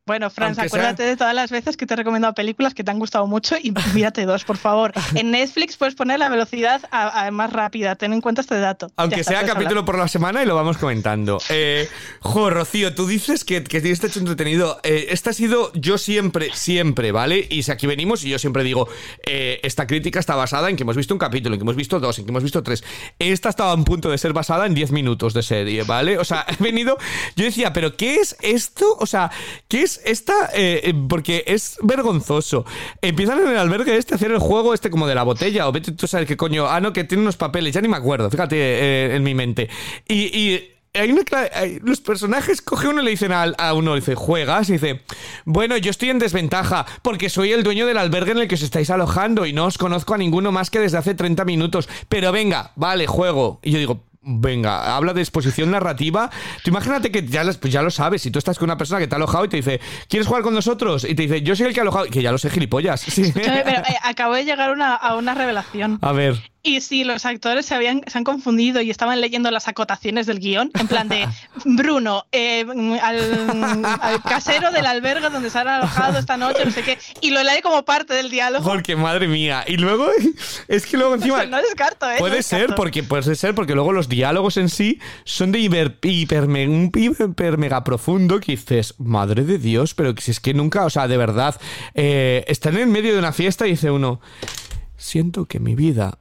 Bueno, Franz, Aunque sea- acuérdate de todas las veces que te he recomendado películas que te han gustado mucho y mírate dos, por favor. En Netflix puedes poner la velocidad a, a más rápida. Ten en cuenta este dato. Aunque está, sea capítulo hablar. por la semana y lo vamos comentando. Eh, jo, Rocío, tú dices que, que tienes hecho entretenido. Eh, esta ha sido yo siempre, siempre, ¿vale? Y si aquí venimos y yo siempre digo, eh, esta crítica está basada en que hemos visto un capítulo, en que hemos visto dos, en que hemos visto tres. Esta estaba a punto de ser basada en 10 minutos de serie, ¿vale? O sea, he venido, yo decía, pero ¿qué es esto? O sea, ¿qué es esta? Eh, eh, porque es vergonzoso. Empiezan en el albergue este a hacer el juego este como de la botella, o vete tú a saber qué coño. Ah, no, que tiene unos papeles, ya ni me acuerdo, fíjate eh, en mi mente. Y, y hay una hay- los personajes coge uno y le dicen al- a, uno, dice, juegas, y dice, bueno, yo estoy en desventaja porque soy el dueño del albergue en el que os estáis alojando y no os conozco a ninguno más que desde hace 30 minutos. Pero venga, vale, juego. Y yo digo, Venga, habla de exposición narrativa. Tú imagínate que ya, pues ya lo sabes. Si tú estás con una persona que te ha alojado y te dice, ¿quieres jugar con nosotros? Y te dice, yo soy el que ha alojado. Que ya lo sé, gilipollas. Sí. Pero eh, acabo de llegar una- a una revelación. A ver. Y si los actores se habían se han confundido y estaban leyendo las acotaciones del guion, en plan de Bruno, eh, al, al casero del albergue donde se han alojado esta noche, no sé qué, y lo lee como parte del diálogo. Porque madre mía. Y luego, es que luego encima. no descarto, ¿eh? no Puede ser, porque puede ser, porque luego los diálogos en sí son de hiper, mega profundo que dices, madre de Dios, pero si es que nunca, o sea, de verdad, eh, están en medio de una fiesta y dice uno, siento que mi vida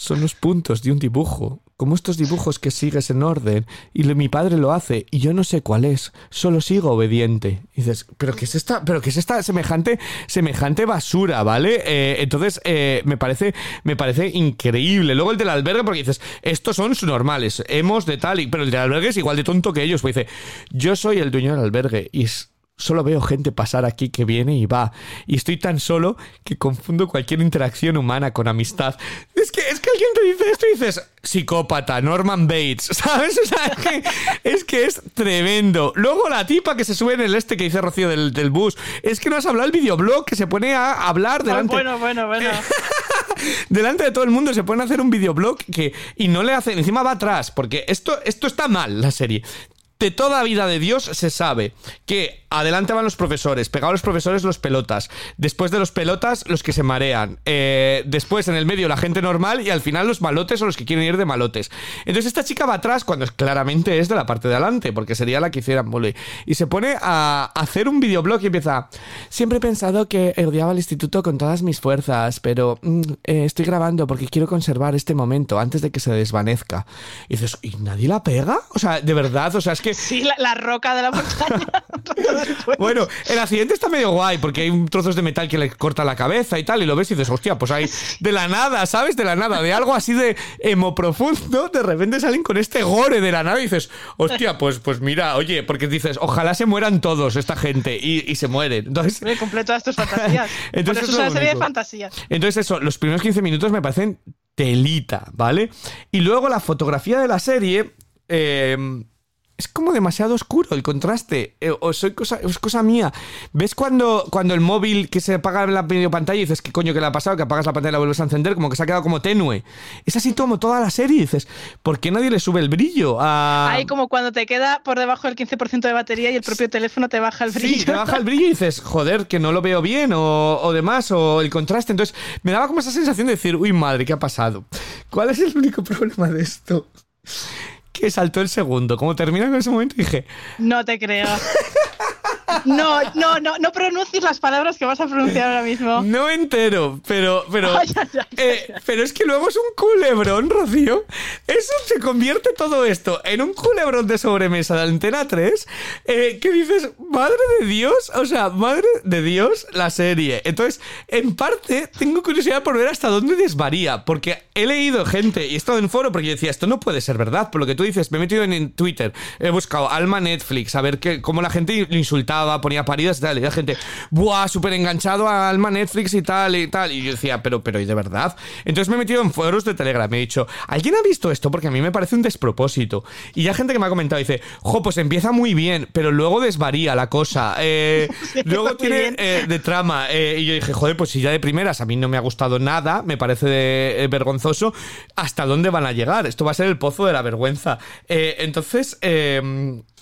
son los puntos de un dibujo, como estos dibujos que sigues en orden, y mi padre lo hace, y yo no sé cuál es, solo sigo obediente. Y dices, pero ¿qué es esta, pero qué es esta semejante, semejante basura, ¿vale? Eh, entonces, eh, me parece, me parece increíble. Luego el del albergue, porque dices, estos son normales, hemos de tal, y, pero el del albergue es igual de tonto que ellos, pues dice, yo soy el dueño del albergue, y es- Solo veo gente pasar aquí que viene y va. Y estoy tan solo que confundo cualquier interacción humana con amistad. Es que, es que alguien te dice esto y dices, psicópata, Norman Bates, ¿sabes? O sea, es que es, que es tremendo. Luego la tipa que se sube en el este que dice Rocío del, del bus. Es que no has hablado el videoblog que se pone a hablar Ay, delante bueno, bueno, bueno. delante de todo el mundo se pueden hacer un videoblog que y no le hacen encima va atrás porque esto esto está mal la serie de toda vida de Dios se sabe que adelante van los profesores, pegados los profesores los pelotas, después de los pelotas los que se marean, eh, después en el medio la gente normal y al final los malotes o los que quieren ir de malotes. Entonces esta chica va atrás cuando es- claramente es de la parte de adelante, porque sería la que hiciera mole. Y se pone a hacer un videoblog y empieza, siempre he pensado que odiaba el instituto con todas mis fuerzas, pero mm, eh, estoy grabando porque quiero conservar este momento antes de que se desvanezca. Y dices, ¿y nadie la pega? O sea, de verdad, o sea, es que... Sí, la, la roca de la montaña. Después. Bueno, el accidente está medio guay porque hay trozos de metal que le corta la cabeza y tal, y lo ves y dices, hostia, pues hay de la nada, ¿sabes? De la nada, de algo así de emo profundo, de repente salen con este gore de la nada y dices, hostia, pues, pues mira, oye, porque dices, ojalá se mueran todos esta gente y, y se mueren. Entonces, Me cumple todas tus fantasías. Entonces es una serie de fantasías. Entonces eso, los primeros 15 minutos me parecen telita, ¿vale? Y luego la fotografía de la serie eh, es como demasiado oscuro el contraste. Eh, o soy cosa, es cosa mía. ¿Ves cuando, cuando el móvil que se apaga en la video pantalla y dices, ¿qué coño que le ha pasado? Que apagas la pantalla y la vuelves a encender, como que se ha quedado como tenue. Es así como toda la serie. y Dices, ¿por qué nadie le sube el brillo? a Ahí como cuando te queda por debajo del 15% de batería y el propio teléfono te baja el brillo. Sí, te baja el brillo y dices, joder, que no lo veo bien o, o demás, o el contraste. Entonces, me daba como esa sensación de decir, uy, madre, ¿qué ha pasado? ¿Cuál es el único problema de esto? Que saltó el segundo. Como termina con ese momento, dije, No te creo. No, no, no, no pronuncies las palabras que vas a pronunciar ahora mismo. no entero, pero, pero, eh, pero es que luego es un culebrón, Rocío. Eso se convierte todo esto en un culebrón de sobremesa de Antena 3, eh, que dices, madre de Dios, o sea, madre de Dios, la serie. Entonces, en parte, tengo curiosidad por ver hasta dónde desvaría, porque he leído gente y he estado en foro porque yo decía, esto no puede ser verdad, por lo que tú dices, me he metido en, en Twitter, he buscado Alma Netflix, a ver qué, cómo la gente lo ponía paridas y tal, y la gente, buah, súper enganchado a Alma Netflix y tal y tal, y yo decía, pero, pero, ¿y de verdad? Entonces me he metido en foros de Telegram, me he dicho, ¿alguien ha visto esto? Porque a mí me parece un despropósito. Y ya gente que me ha comentado, dice, jo, pues empieza muy bien, pero luego desvaría la cosa, eh, Sí, luego tiene eh, de trama, eh, y yo dije, joder, pues si ya de primeras a mí no me ha gustado nada, me parece de- vergonzoso, ¿hasta dónde van a llegar? Esto va a ser el pozo de la vergüenza. Entonces, eh,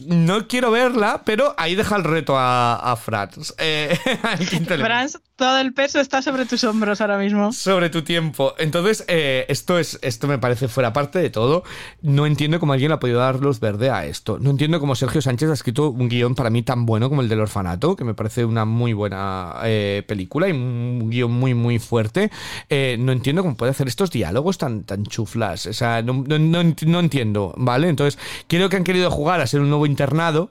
no quiero verla, pero ahí deja el reto a, a Franz. Eh. Franz, todo el peso está sobre tus hombros ahora mismo. sobre tu tiempo. Entonces, eh, esto es esto me parece fuera parte de todo. No entiendo cómo alguien le ha podido dar luz verde a esto. No entiendo cómo Sergio Sánchez ha escrito un guion para mí tan bueno como el del orfanato, que me parece una muy buena eh, película y un guion muy, muy fuerte. No entiendo cómo puede hacer estos diálogos tan, tan chuflas. O sea, no, no- no entiendo, ¿vale? Entonces, creo que han querido jugar a ser un nuevo internado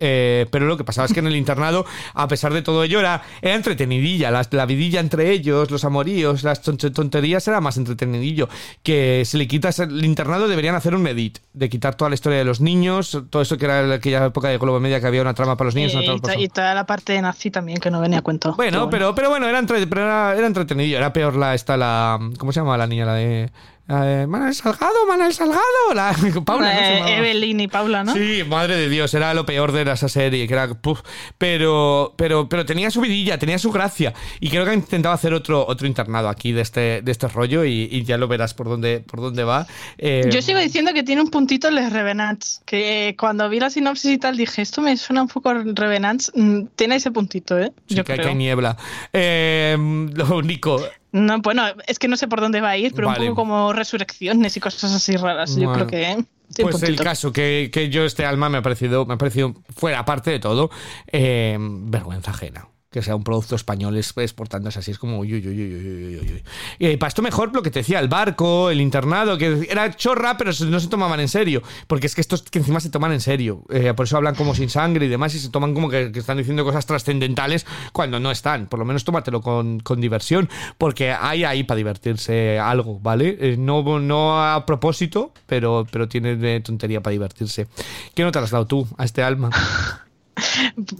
Eh, pero lo que pasaba es que en el internado, a pesar de todo ello, era, era entretenidilla. La, la vidilla entre ellos, los amoríos, las tonte- tonterías, era más entretenidillo. Que si le quitas el internado, deberían hacer un edit. De quitar toda la historia de los niños, todo eso que era aquella época de Globo Media que había una trama para los niños. una Eh, trama y, para y toda la parte de nazi también que no venía a cuento. bueno, pero, pero bueno, era, entre- pero era, era entretenido. Era peor la esta, la. ¿Cómo se llama la niña? La de. De Manuel Salgado, Manuel Salgado. La, Paula, ¿no Eh, llamaba? Evelyn y Paula, ¿no? Sí, madre de Dios, era lo peor de esa serie, que era puf, pero, pero, pero tenía su vidilla, tenía su gracia. Y creo que han intentado hacer otro, otro internado aquí de este, de este rollo y, y ya lo verás por dónde, por dónde va. Eh, Yo sigo diciendo que tiene un puntito Les Revenants, que cuando vi la sinopsis y tal dije, esto me suena un poco Revenants, Mm, tiene ese puntito, ¿eh? sí, Yo que, que creo. hay niebla. Eh, lo único. No, bueno, es que no sé por dónde va a ir, pero Vale. un poco como resurrecciones y cosas así raras. Yo creo que Pues el caso, que, que yo este alma me ha parecido, me ha parecido fuera aparte de todo, eh, vergüenza ajena. Que sea un producto español es- exportándose así, es como uy, uy, uy, uy, uy, uy. Y eh, para esto mejor lo que te decía, el barco, el internado, que era chorra, pero no se tomaban en serio. Porque es que estos que encima se toman en serio. Eh, por eso hablan como sin sangre y demás, y se toman como que, que están diciendo cosas trascendentales cuando no están. Por lo menos tómatelo con, con diversión, porque hay ahí para divertirse algo, ¿vale? Eh, no, no a propósito, pero, pero tiene de tontería para divertirse. ¿Qué nota has dado tú a este alma?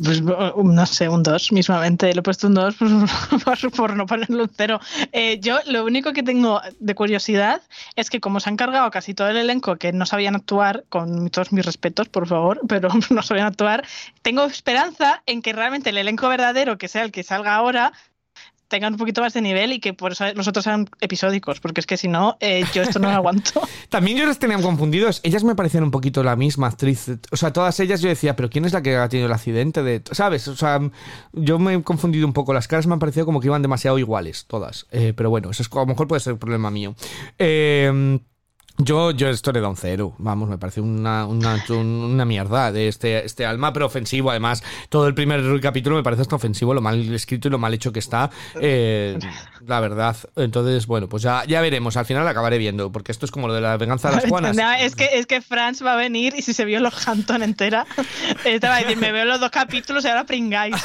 Pues no sé, un 2 mismamente. Le he puesto un 2 por, no ponerle un 0. yo lo único que tengo de curiosidad es que como se han cargado casi todo el elenco que no sabían actuar, con todos mis respetos, por favor, pero no sabían actuar, tengo esperanza en que realmente el elenco verdadero, que sea el que salga ahora, tengan un poquito más de nivel y que por eso los otros sean episódicos, porque es que si no, eh, yo esto no lo aguanto. También yo las tenía confundidos. Ellas me parecían un poquito la misma actriz. O sea, todas ellas yo decía, pero ¿quién es la que ha tenido el accidente? de ¿Sabes? O sea, yo me he confundido un poco. Las caras me han parecido como que iban demasiado iguales, todas. Eh, pero bueno, eso es, a lo mejor puede ser un problema mío. Eh, yo, yo esto le da un cero. Vamos, me parece una, una, una mierda de este, este alma, pero ofensivo. Además, todo el primer capítulo me parece hasta ofensivo, lo mal escrito y lo mal hecho que está. eh, la verdad. Entonces, bueno, pues ya, ya veremos. Al final acabaré viendo, porque esto es como lo de la venganza de las Juanas. No, es que, es que Franz va a venir y si se vio los Hampton entera, te va a decir, me veo los dos capítulos y ahora pringáis.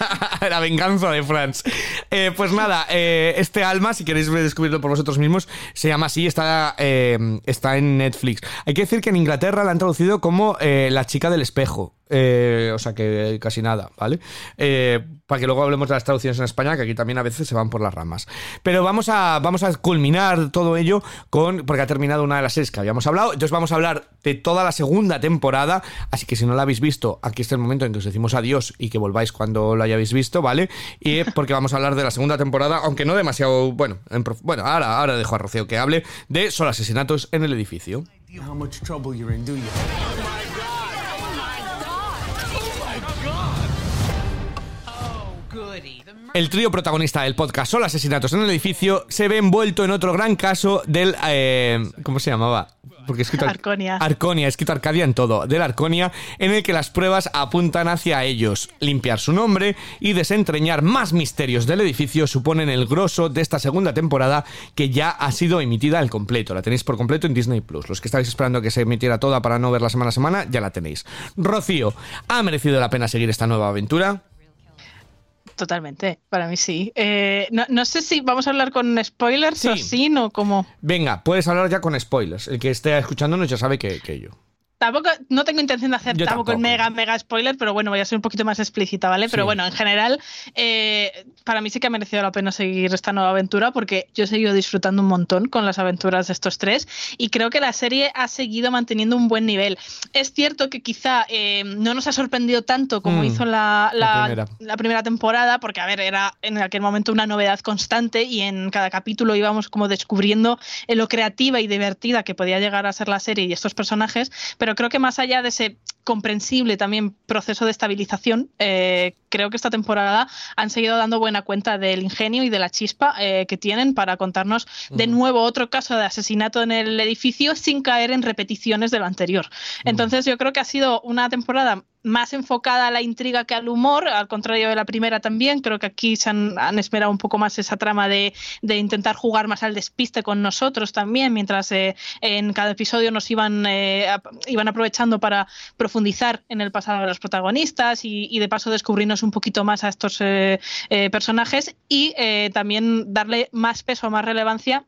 la venganza de Franz. Eh, pues nada, eh, este alma, si queréis descubrirlo por vosotros mismos, se llama así, está, eh, está en Netflix. Hay que decir que en Inglaterra la han traducido como eh, La chica del espejo. Eh, o sea que casi nada, ¿vale? Eh, para que luego hablemos de las traducciones en España, que aquí también a veces se van por las ramas. Pero vamos a, vamos a culminar todo ello con. porque ha terminado una de las series que habíamos hablado. Entonces vamos a hablar de toda la segunda temporada. Así que si no la habéis visto, aquí está el momento en que os decimos adiós y que volváis cuando lo hayáis visto, ¿vale? Y porque vamos a hablar de la segunda temporada, aunque no demasiado. Bueno, en prof- bueno ahora, ahora dejo a Rocío que hable de solo asesinatos en el edificio. El trío protagonista del podcast Solo Asesinatos en el Edificio se ve envuelto en otro gran caso del... eh, ¿Cómo se llamaba? Porque he escrito Arconia. Arconia, he escrito Arcadia en todo. Del Arconia, en el que las pruebas apuntan hacia ellos. Limpiar su nombre y desentrañar más misterios del edificio suponen el grosso de esta segunda temporada que ya ha sido emitida al completo. La tenéis por completo en Disney Plus. Los que estáis esperando que se emitiera toda para no verla semana a semana, ya la tenéis. Rocío, ¿ha merecido la pena seguir esta nueva aventura? Totalmente, para mí sí. Eh, no, no sé si vamos a hablar con spoilers o Sí. sin o como... Venga, puedes hablar ya con spoilers. El que esté escuchándonos ya sabe que, que yo. Tampoco, no tengo intención de hacer Yo tampoco, el mega, mega spoiler, pero bueno, voy a ser un poquito más explícita, ¿vale? Pero bueno, en general, eh, para mí sí que ha merecido la pena seguir esta nueva aventura porque yo he seguido disfrutando un montón con las aventuras de estos tres y creo que la serie ha seguido manteniendo un buen nivel. Es cierto que quizá eh, no nos ha sorprendido tanto como Mm, hizo la, la la- primera. la primera temporada, porque a ver, era en aquel momento una novedad constante y en cada capítulo íbamos como descubriendo lo creativa y divertida que podía llegar a ser la serie y estos personajes, pero creo que más allá de ese comprensible también proceso de estabilización, eh, creo que esta temporada han seguido dando buena cuenta del ingenio y de la chispa eh, que tienen para contarnos de nuevo otro caso de asesinato en el edificio sin caer en repeticiones de lo anterior. Entonces yo creo que ha sido una temporada más enfocada a la intriga que al humor, al contrario de la primera también. Creo que aquí se han, esperado un poco más esa trama de, intentar jugar más al despiste con nosotros también, mientras eh, en cada episodio nos iban, eh, iban aprovechando para profundizar en el pasado de los protagonistas y, de paso descubrirnos un poquito más a estos eh, personajes y también darle más peso, más relevancia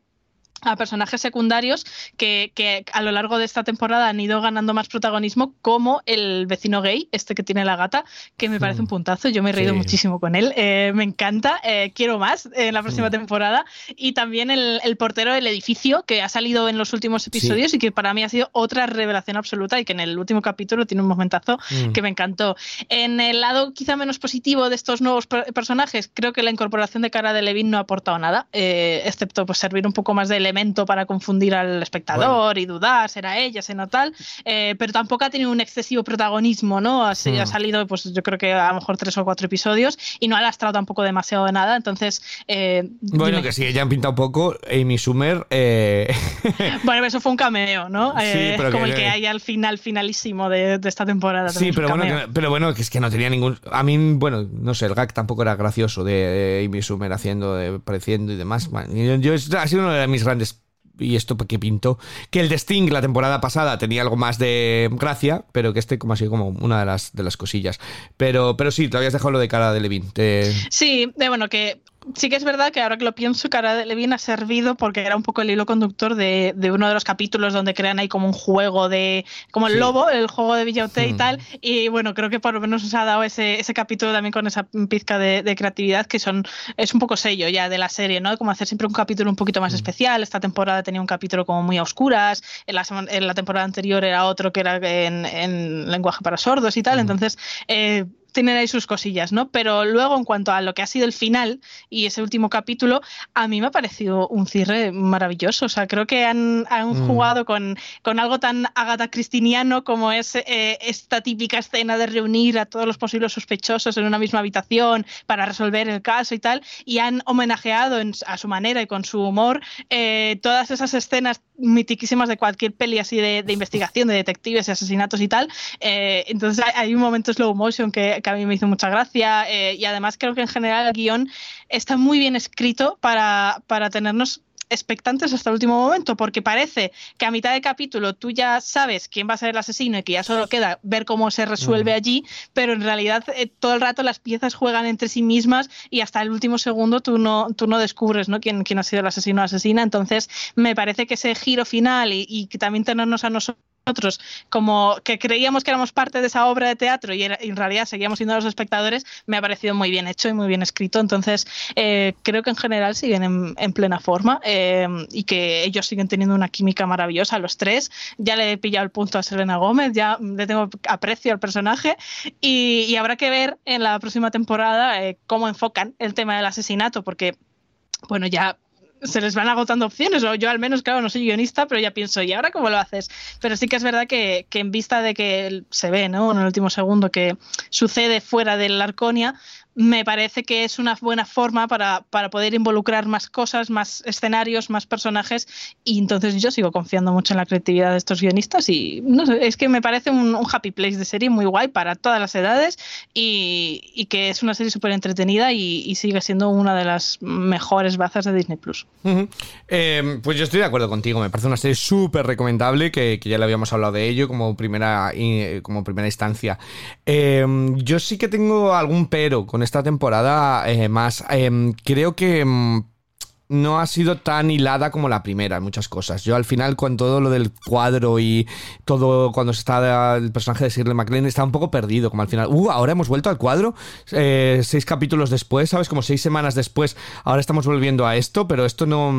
a personajes secundarios que, que, a lo largo de esta temporada han ido ganando más protagonismo, como el vecino gay, este que tiene la gata, que me parece un mm. puntazo. Yo me he reído muchísimo con él. Eh, me encanta. Eh, quiero más en la próxima mm. temporada. Y también el, el, portero del edificio, que ha salido en los últimos episodios y que para mí ha sido otra revelación absoluta y que en el último capítulo tiene un momentazo mm. que me encantó. En el lado quizá menos positivo de estos nuevos personajes, creo que la incorporación de cara de Levin no ha aportado nada, eh, excepto pues, servir un poco más de para confundir al espectador y dudar, será ella, será tal, eh, pero tampoco ha tenido un excesivo protagonismo, ¿no? Ha, hmm. salido, pues yo creo que a lo mejor tres o cuatro episodios y no ha lastrado tampoco demasiado de nada, entonces... Eh, bueno, que sí, ella han pintado un poco, Amy Summer... Eh, bueno, eso fue un cameo, ¿no? como el que hay al final, finalísimo de, esta temporada. Sí, pero bueno, que, pero bueno, que es que no tenía ningún... A mí, bueno, no sé, el gag tampoco era gracioso de, Amy Summer haciendo, de, pareciendo y demás. yo, yo, ha sido uno de mis grandes y esto que pinto, que el de Sting la temporada pasada tenía algo más de gracia, pero que este como ha sido como una de las, de las cosillas. Pero, pero sí, te habías dejado lo de cara de Levin. Sí, de bueno, que sí que es verdad que ahora que lo pienso, Cara de Levin ha servido porque era un poco el hilo conductor de, uno de los capítulos donde crean ahí como un juego de. como el lobo, el juego de Villaute y hmm. tal. Y bueno, creo que por lo menos os ha dado ese, ese capítulo también con esa pizca de, creatividad que son es un poco sello ya de la serie, ¿no? Como hacer siempre un capítulo un poquito más hmm. especial. Esta temporada tenía un capítulo como muy a oscuras. En la, en la temporada anterior era otro que era en, en lenguaje para sordos y tal. Hmm. Entonces. Eh, tienen ahí sus cosillas, ¿no? Pero luego, en cuanto a lo que ha sido el final y ese último capítulo, a mí me ha parecido un cierre maravilloso. O sea, creo que han, mm. jugado con, con, algo tan Agatha Cristiniano como es eh, esta típica escena de reunir a todos los posibles sospechosos en una misma habitación para resolver el caso y tal, y han homenajeado a su manera y con su humor eh, todas esas escenas mitiquísimas de cualquier peli así de, investigación, de detectives y asesinatos y tal. Eh, entonces hay, hay un momento slow motion que que a mí me hizo mucha gracia eh, y además creo que en general el guion está muy bien escrito para, para tenernos expectantes hasta el último momento, porque parece que a mitad de capítulo tú ya sabes quién va a ser el asesino y que ya solo queda ver cómo se resuelve allí, pero en realidad eh, todo el rato las piezas juegan entre sí mismas y hasta el último segundo tú no, tú no descubres ¿no? Quién, quién ha sido el asesino o asesina. Entonces, me parece que ese giro final y, y que también tenernos a nosotros nosotros como que creíamos que éramos parte de esa obra de teatro y, en realidad seguíamos siendo los espectadores, me ha parecido muy bien hecho y muy bien escrito. Entonces, eh, creo que en general siguen en, plena forma eh, y que ellos siguen teniendo una química maravillosa, los tres. Ya le he pillado el punto a Selena Gómez, ya le tengo aprecio al personaje y, habrá que ver en la próxima temporada eh, cómo enfocan el tema del asesinato, porque bueno, ya se les van agotando opciones, o yo al menos, claro, no soy guionista, pero ya pienso, ¿y ahora cómo lo haces? Pero sí que es verdad que, que en vista de que se ve, ¿no? En el último segundo que sucede fuera del Arconia, me parece que es una buena forma para, para, poder involucrar más cosas, más escenarios, más personajes y entonces yo sigo confiando mucho en la creatividad de estos guionistas y no sé, es que me parece un, happy place de serie muy guay para todas las edades y, y que es una serie súper entretenida y, sigue siendo una de las mejores bazas de Disney Plus. Em, pues yo estoy de acuerdo contigo, me parece una serie súper recomendable que, que, ya le habíamos hablado de ello como primera, como primera instancia. Em, yo sí que tengo algún pero con esta temporada eh, más. Em, creo que em, no ha sido tan hilada como la primera en muchas cosas. Yo al final con todo lo del cuadro y todo cuando se está el personaje de Shirley MacLaine está un poco perdido, como al final, uh, ahora hemos vuelto al cuadro, eh, seis capítulos después, ¿sabes? Como seis semanas después, ahora estamos volviendo a esto, pero esto no,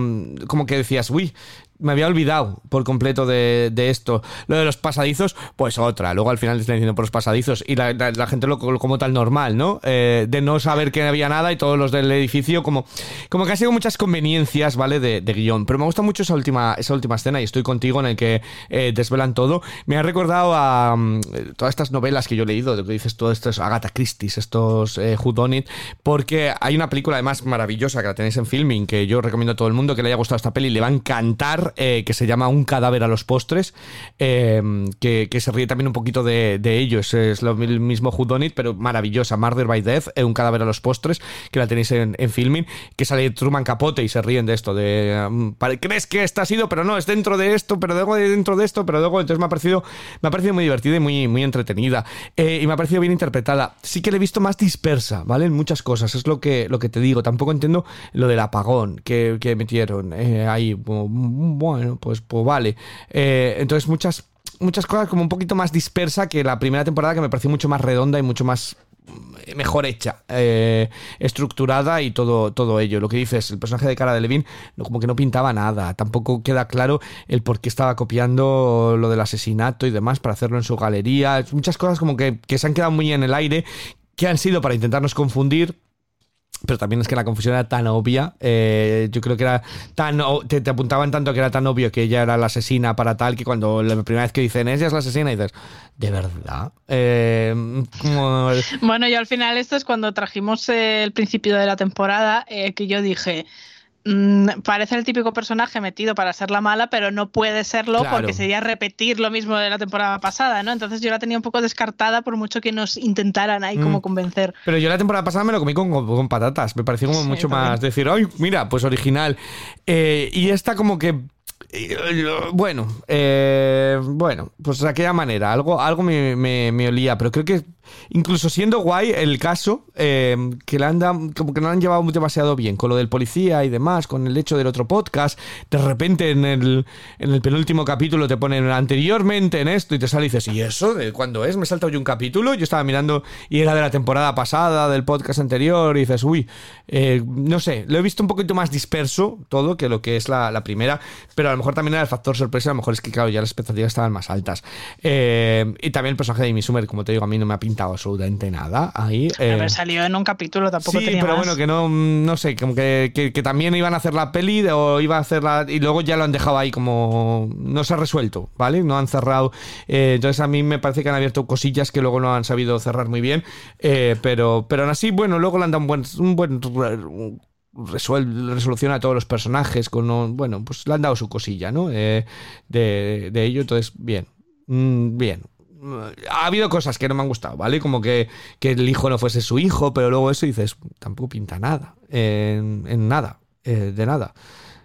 como que decías, uy, me había olvidado por completo de, esto. Lo de los pasadizos, pues otra. Luego al final están diciendo por los pasadizos y la, gente lo, como tal normal, ¿no? Eh, de no saber que había nada y todos los del edificio, como, como que ha sido muchas conveniencias, ¿vale? De, guion. Pero me gusta mucho esa última, esa última escena y estoy contigo en el que eh, desvelan todo. Me ha recordado a mm, todas estas novelas que yo he leído, de que dices todo esto, es Agatha Christie, estos eh, Who Done It, porque hay una película además maravillosa que la tenéis en filming, que yo recomiendo a todo el mundo que le haya gustado esta peli, le va a encantar eh, que se llama Un cadáver a los postres, eh, que, que se ríe también un poquito de, de ellos. Es lo mi- mismo Who Done It, pero maravillosa. Murder by Death, eh, Un cadáver a los postres, que la tenéis en, en filming, que sale Truman Capote y se ríen de esto. de pare- ¿Crees que esta ha sido? Pero no, es dentro de esto, pero luego de dentro de esto, pero luego. Entonces me ha parecido, me ha parecido muy divertida y muy, muy entretenida. Y me ha parecido bien interpretada. Sí que la he visto más dispersa, ¿vale? En muchas cosas. Es lo que, lo que te digo. Tampoco entiendo lo del apagón que, que metieron eh, ahí. Bu- Bueno, pues, pues vale. Eh, entonces muchas, muchas cosas como un poquito más dispersa que la primera temporada que me pareció mucho más redonda y mucho más mm, mejor hecha, eh, estructurada y todo, todo ello. Lo que dices, el personaje de Cara de Levin no, como que no pintaba nada, tampoco queda claro el por qué estaba copiando lo del asesinato y demás para hacerlo en su galería. Muchas cosas como que, que se han quedado muy en el aire, que han sido para intentarnos confundir, pero también es que la confusión era tan obvia. eh, yo creo que era tan. Te, te apuntaban tanto que era tan obvio que ella era la asesina para tal que cuando la primera vez que dicen ella es la asesina dices, ¿de verdad? Eh, Bueno, yo al final esto es cuando trajimos el principio de la temporada, eh, que yo dije, mm, parece el típico personaje metido para ser la mala, pero no puede serlo Claro. porque sería repetir lo mismo de la temporada pasada, ¿no? Entonces yo la tenía un poco descartada por mucho que nos intentaran ahí Mm. como convencer. Pero yo la temporada pasada me lo comí con, con patatas. Me pareció como Sí, mucho también. más decir, ay, mira, pues original. Eh, y esta como que. Eh, Bueno, eh, bueno, pues de aquella manera, algo, algo me, olía, pero creo que incluso siendo guay el caso, eh, que la han dado- como que no han llevado demasiado bien, con lo del policía y demás, con el hecho del otro podcast, de repente en el, en el penúltimo capítulo te ponen anteriormente en esto y te sale y dices, ¿y eso? ¿De cuándo es? Me he saltado yo un capítulo, yo estaba mirando y era de la temporada pasada, del podcast anterior, y dices, uy, eh, no sé, lo he visto un poquito más disperso todo que lo que es la, la primera, pero a lo mejor también era el factor sorpresa, a lo mejor es que, claro, ya las expectativas estaban más altas. Eh, y también el personaje de Amy Schumer, como te digo, a mí no me ha pintado absolutamente nada ahí. eh, Haber salido en un capítulo tampoco sí, tenía pero más. bueno, que no, no sé, como que, que- que también iban a hacer la peli de- o iba a hacerla y luego ya lo han dejado ahí como no se ha resuelto, ¿vale? No han cerrado. eh, entonces a mí me parece que han abierto cosillas que luego no han sabido cerrar muy bien, eh, pero, pero aún así, bueno, luego le han dado un buen, un buen re- resuel- resolución a todos los personajes con bueno pues le han dado su cosilla no Eh, de, de ello entonces bien Mm, bien ha habido cosas que no me han gustado, ¿vale? Como que, que el hijo no fuese su hijo, pero luego eso dices, tampoco pinta nada, en, en nada, eh, de nada.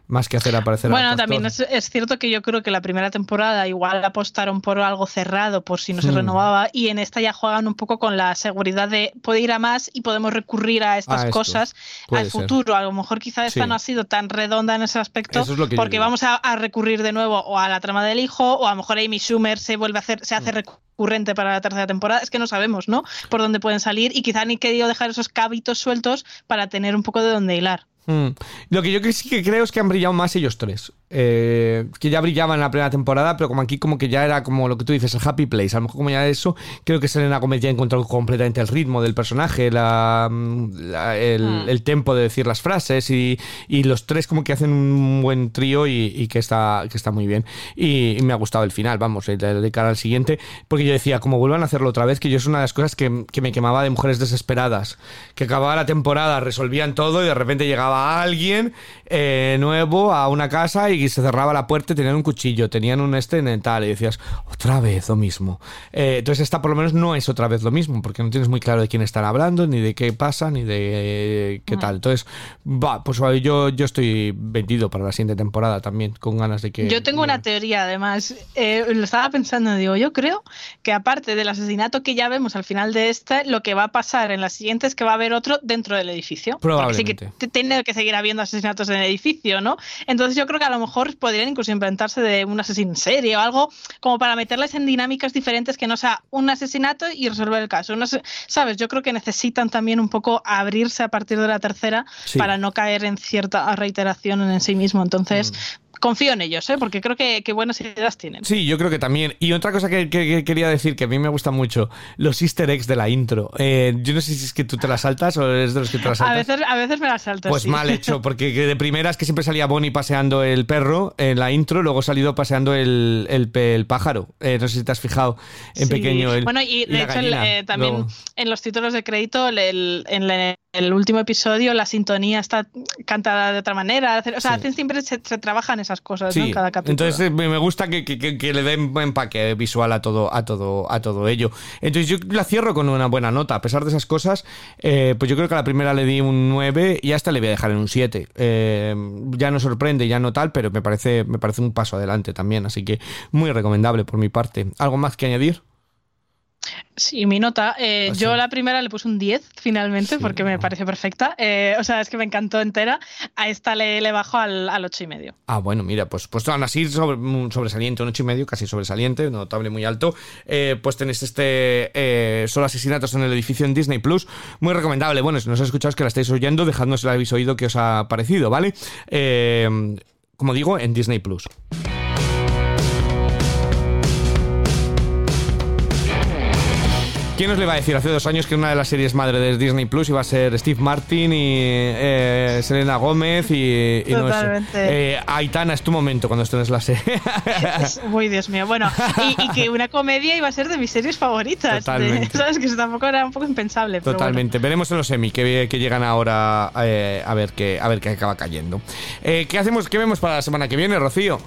Más que hacer aparecer Bueno, también es, es cierto que yo creo que la primera temporada igual apostaron por algo cerrado por si no se Hmm. renovaba y en esta ya juegan un poco con la seguridad de puede ir a más y podemos recurrir a estas A cosas al ser. futuro. A lo mejor quizá esta Sí. no ha sido tan redonda en ese aspecto es porque vamos a, a recurrir de nuevo o a la trama del hijo o a lo mejor Amy Schumer se vuelve a hacer, se Hmm. hace recurrente para la tercera temporada. Es que no sabemos, ¿no? Por dónde pueden salir y quizá han querido dejar esos cabitos sueltos para tener un poco de dónde hilar. Mm. Lo que yo sí que creo es que han brillado más ellos tres. Eh, que ya brillaban en la primera temporada, pero como aquí como que ya era como lo que tú dices, el happy place. A lo mejor como ya eso, creo que Selena Gómez ya encontró completamente el ritmo del personaje, la, la- el, Mm. el tempo de decir las frases y, y los tres como que hacen un buen trío y, y que, está, que está muy bien. Y, y me ha gustado el final, vamos, de, de cara al siguiente, porque yo decía, como vuelvan a hacerlo otra vez, que yo es una de las cosas que, que me quemaba de mujeres desesperadas, que acababa la temporada, resolvían todo y de repente llegaba alguien eh, nuevo a una casa y se cerraba la puerta y tenían un cuchillo, tenían un este en tal y decías, otra vez lo mismo. Eh, entonces esta por lo menos no es otra vez lo mismo, porque no tienes muy claro de quién están hablando, ni de qué pasa, ni de eh, qué tal. Entonces, va, pues yo, yo estoy vendido para la siguiente temporada también, con ganas de que... Yo tengo una teoría, además. Eh, lo estaba pensando, digo, yo creo que aparte del asesinato que ya vemos al final de esta, lo que va a pasar en la siguiente es que va a haber otro dentro del edificio. Porque sí que Probablemente. tiene que seguir habiendo asesinatos en el edificio, ¿no? Entonces yo creo que a lo mejor podrían incluso inventarse de un asesino en serie o algo como para meterles en dinámicas diferentes que no sea un asesinato y resolver el caso. No sé, ¿Sabes? Yo creo que necesitan también un poco abrirse a partir de la tercera Sí. para no caer en cierta reiteración en sí mismo. Entonces, confío en ellos, ¿eh? porque creo que, que buenas ideas tienen. Sí, yo creo que también. Y otra cosa que, que- que quería decir, que a mí me gusta mucho, los easter eggs de la intro. Eh, yo no sé si es que tú te las saltas o eres de los que te las A saltas. veces, a veces me las salto. Pues sí. mal hecho, porque que de primeras que siempre salía Bonnie paseando el perro en la intro, luego ha salido paseando el, el, pájaro. Eh, no sé si te has fijado en Sí. pequeño. el- bueno, y de hecho, gallina, eh, también luego. en los títulos de crédito, en la el último episodio la sintonía está cantada de otra manera. O sea, Sí. siempre se, se trabajan esas cosas. Sí, en cada capítulo. entonces eh, me gusta que, que- que- que le den empaque visual a todo, a todo, a todo ello. Entonces yo la cierro con una buena nota. A pesar de esas cosas, eh, pues yo creo que a la primera le di un 9 y hasta le voy a dejar en un 7. Eh, ya no sorprende, ya no tal, pero me parece, me parece un paso adelante también. Así que muy recomendable por mi parte. ¿Algo más que añadir? Sí, mi nota. eh, Ah, yo la primera le puse un 10 finalmente Sí, porque me no. pareció perfecta. Eh, o sea, es que me encantó entera. A esta le, le bajo al, al 8 y medio. Ah, bueno, mira, pues, pues aún así sobre, un sobresaliente, un ocho y medio, casi sobresaliente, notable muy alto. Eh, pues tenéis este eh, solo asesinatos en el edificio en Disney Plus, muy recomendable. Bueno, si no os escucháis que la estáis oyendo, dejadnos si la habéis oído que os ha parecido, ¿vale? Como digo, en Disney Plus. ¿Quién os le va a decir hace dos años que una de las series madre de Disney Plus iba a ser Steve Martin y eh, Selena Gómez y, y no sé. Eh, Aitana, es tu momento cuando estrenes la serie. Uy, Dios mío. Bueno, y, y que una comedia iba a ser de mis series favoritas. de-. Sabes que eso tampoco era un poco impensable. pero bueno. Totalmente. Veremos en los semi que, que llegan ahora eh, a ver qué a ver qué acaba cayendo. Eh, ¿Qué hacemos? ¿Qué vemos para la semana que viene, Rocío?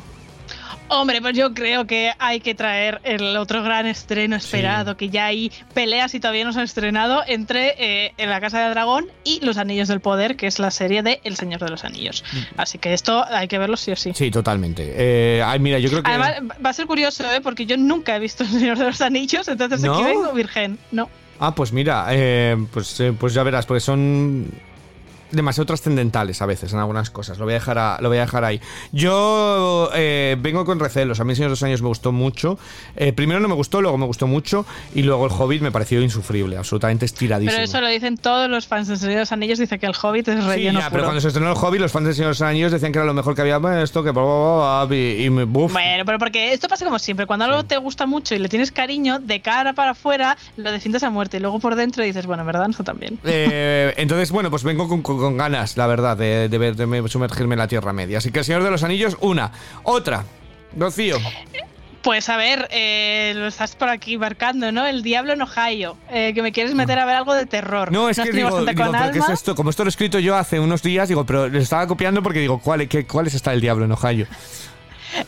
Hombre, pues yo creo que hay que traer el otro gran estreno esperado, que ya hay peleas y todavía no se han estrenado entre eh, En la Casa del Dragón y Los Anillos del Poder, que es la serie de El Señor de los Anillos. Así que esto hay que verlo sí o sí. Mm. Sí, totalmente. Eh, ay, mira, yo creo que Además, va a ser curioso, ¿eh? porque yo nunca he visto El Señor de los Anillos, entonces ¿No? aquí vengo virgen. No. Ah, pues mira, eh, pues, eh, pues ya verás, porque son demasiado trascendentales a veces en algunas cosas. Lo voy a dejar, a- lo voy a dejar ahí. Yo eh, vengo con recelos. A mí, Señor de los Años, me gustó mucho. Eh, primero no me gustó, luego me gustó mucho. Y luego El Hobbit me pareció insufrible, absolutamente estiradísimo. Pero eso lo dicen todos los fans de Señor de los Anillos, dice que el Hobbit es Sí, relleno ya, pero cuando se estrenó el Hobbit, los fans de Señor de los Anillos decían que era lo mejor que había bueno, esto, que y, y me- buf. Bueno, pero porque esto pasa como siempre. Cuando algo te gusta mucho y le tienes cariño, de cara para afuera lo defiendes a muerte. Y luego por dentro dices, bueno, en verdad, no también. Eh, entonces, bueno, pues vengo con, con- con ganas, la verdad, de, de ver- de me- sumergirme en la Tierra Media. Así que El Señor de los Anillos, una. Otra. Rocío. Pues a ver, eh, lo estás por aquí marcando, ¿no? El Diablo en Ohio. eh, que me quieres meter a ver algo de terror. No, es Nos que digo, digo, con pero ¿qué es esto? Como esto lo he escrito yo hace unos días, digo, pero le estaba copiando porque digo, ¿cuál, qué, ¿cuál es esta del diablo en Ohio?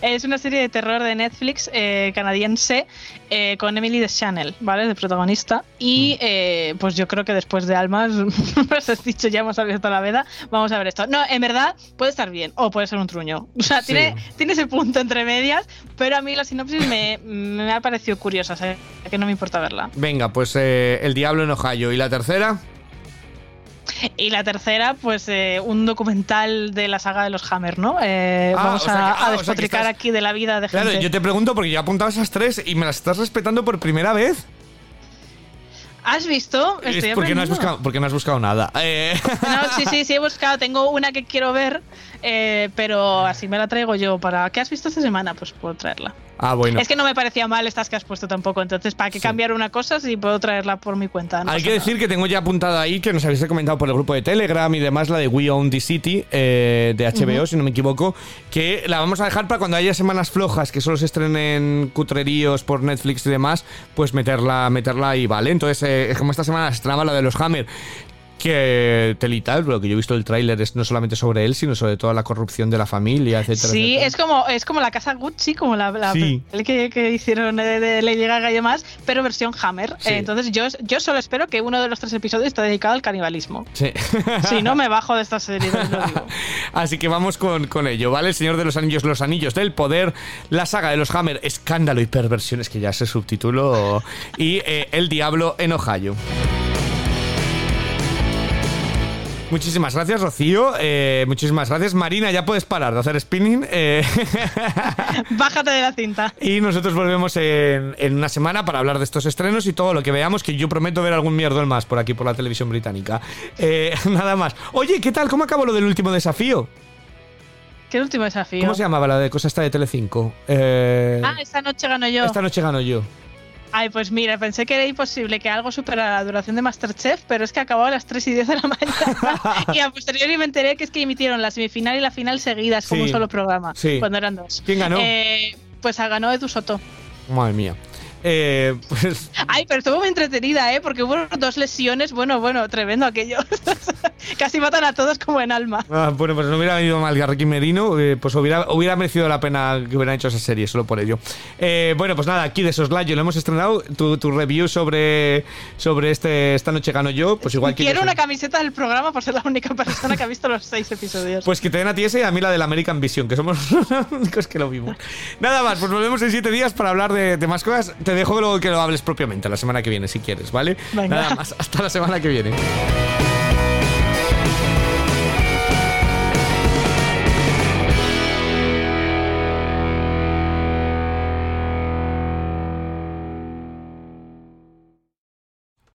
Es una serie de terror de Netflix eh, canadiense eh, con Emily Deschanel, ¿vale? De protagonista. Mm. Y eh, pues yo creo que después de Almas, os has dicho, ya hemos abierto la veda, vamos a ver esto. No, en verdad puede estar bien o puede ser un truño. O sea, Sí. tiene, tiene ese punto entre medias, pero a mí la sinopsis me, me ha parecido curiosa, o sea, que no me importa verla. Venga, pues El diablo en Ohio. ¿Y la tercera? Y la tercera, pues eh, un documental de la saga de los Hammer, ¿no? Eh, Ah, vamos o sea que- a, ah, a o sea que despotricar estás- aquí de la vida de Claro, gente. yo te pregunto porque yo he apuntado esas tres y me las estás respetando por primera vez. ¿Has visto? Es Estoy porque no, has buscado, porque no has buscado nada. Eh, No, sí, sí, sí he buscado. Tengo una que quiero ver, eh, pero así me la traigo yo. para ¿Qué has visto esta semana? Pues puedo traerla. ah, bueno. Es que no me parecía mal estas que has puesto tampoco. Entonces, ¿para qué Sí. cambiar una cosa si puedo traerla por mi cuenta? No Hay que nada. decir que tengo ya apuntada ahí que nos habéis comentado por el grupo de Telegram y demás, la de We Own the City eh, de HBO, si no me equivoco, que la vamos a dejar para cuando haya semanas flojas que solo se estrenen cutreríos por Netflix y demás, pues meterla, meterla ahí, ¿vale? Entonces, eh, como esta semana se estrenaba la de los Hammer, que telita, lo que yo he visto el tráiler es no solamente sobre él, sino sobre toda la corrupción de la familia, etcétera. Sí, etcétera. es como, es como la casa Gucci, como la, la Sí. que, que hicieron de, de Lady Gaga y demás, pero versión Hammer. Sí. Eh, entonces, yo, yo solo espero que uno de los tres episodios esté dedicado al canibalismo. Sí. Si no, me bajo de esta serie, lo digo. Así que vamos con, con ello, ¿vale? El Señor de los Anillos, Los Anillos del Poder, la saga de los Hammer, Escándalo y Perversiones, que ya es el subtítulo, y eh, El Diablo en Ohio. Muchísimas gracias, Rocío. eh, muchísimas gracias. Marina, ya puedes parar de hacer spinning. eh, Bájate de la cinta. y nosotros volvemos en, en una semana para hablar de estos estrenos y todo lo que veamos, que yo prometo ver algún mierdol más por aquí, por la televisión británica. Eh, nada más. Oye, ¿qué tal? ¿Cómo acabó lo del último desafío? ¿Qué último desafío? ¿Cómo se llamaba la de cosa esta de Telecinco? Eh, Ah, esta noche gano yo. esta noche gano yo. Ay, pues mira, pensé que era imposible que algo superara la duración de Masterchef, pero es que acabó a las 3 y 10 de la mañana. y a posteriori me enteré que es que emitieron la semifinal y la final seguidas como un solo programa, sí. cuando eran dos. ¿Quién ganó? Eh, pues ganó Edu Soto. Madre mía. Eh, pues Ay, pero estuvo muy entretenida, ¿eh? Porque hubo dos lesiones, bueno, bueno, tremendo aquello. Casi matan a todos como en alma. Ah, bueno, pues no hubiera venido mal Garrick Merino, eh, pues hubiera, hubiera merecido la pena que hubieran hecho esa serie, solo por ello. Eh, bueno, pues nada, aquí de Soslayo lo hemos estrenado. Tu, tu review sobre, sobre este Esta noche gano yo, pues igual. Quiero una camiseta del programa por ser la única persona que ha visto los seis episodios. Pues que te den a ti ese y a mí la del American Vision, que somos los únicos que lo vimos. Nada más, pues volvemos en siete días para hablar de, de más cosas. Te dejo que lo, que lo hables propiamente la semana que viene, si quieres, ¿vale? Venga. Nada más, hasta la semana que viene.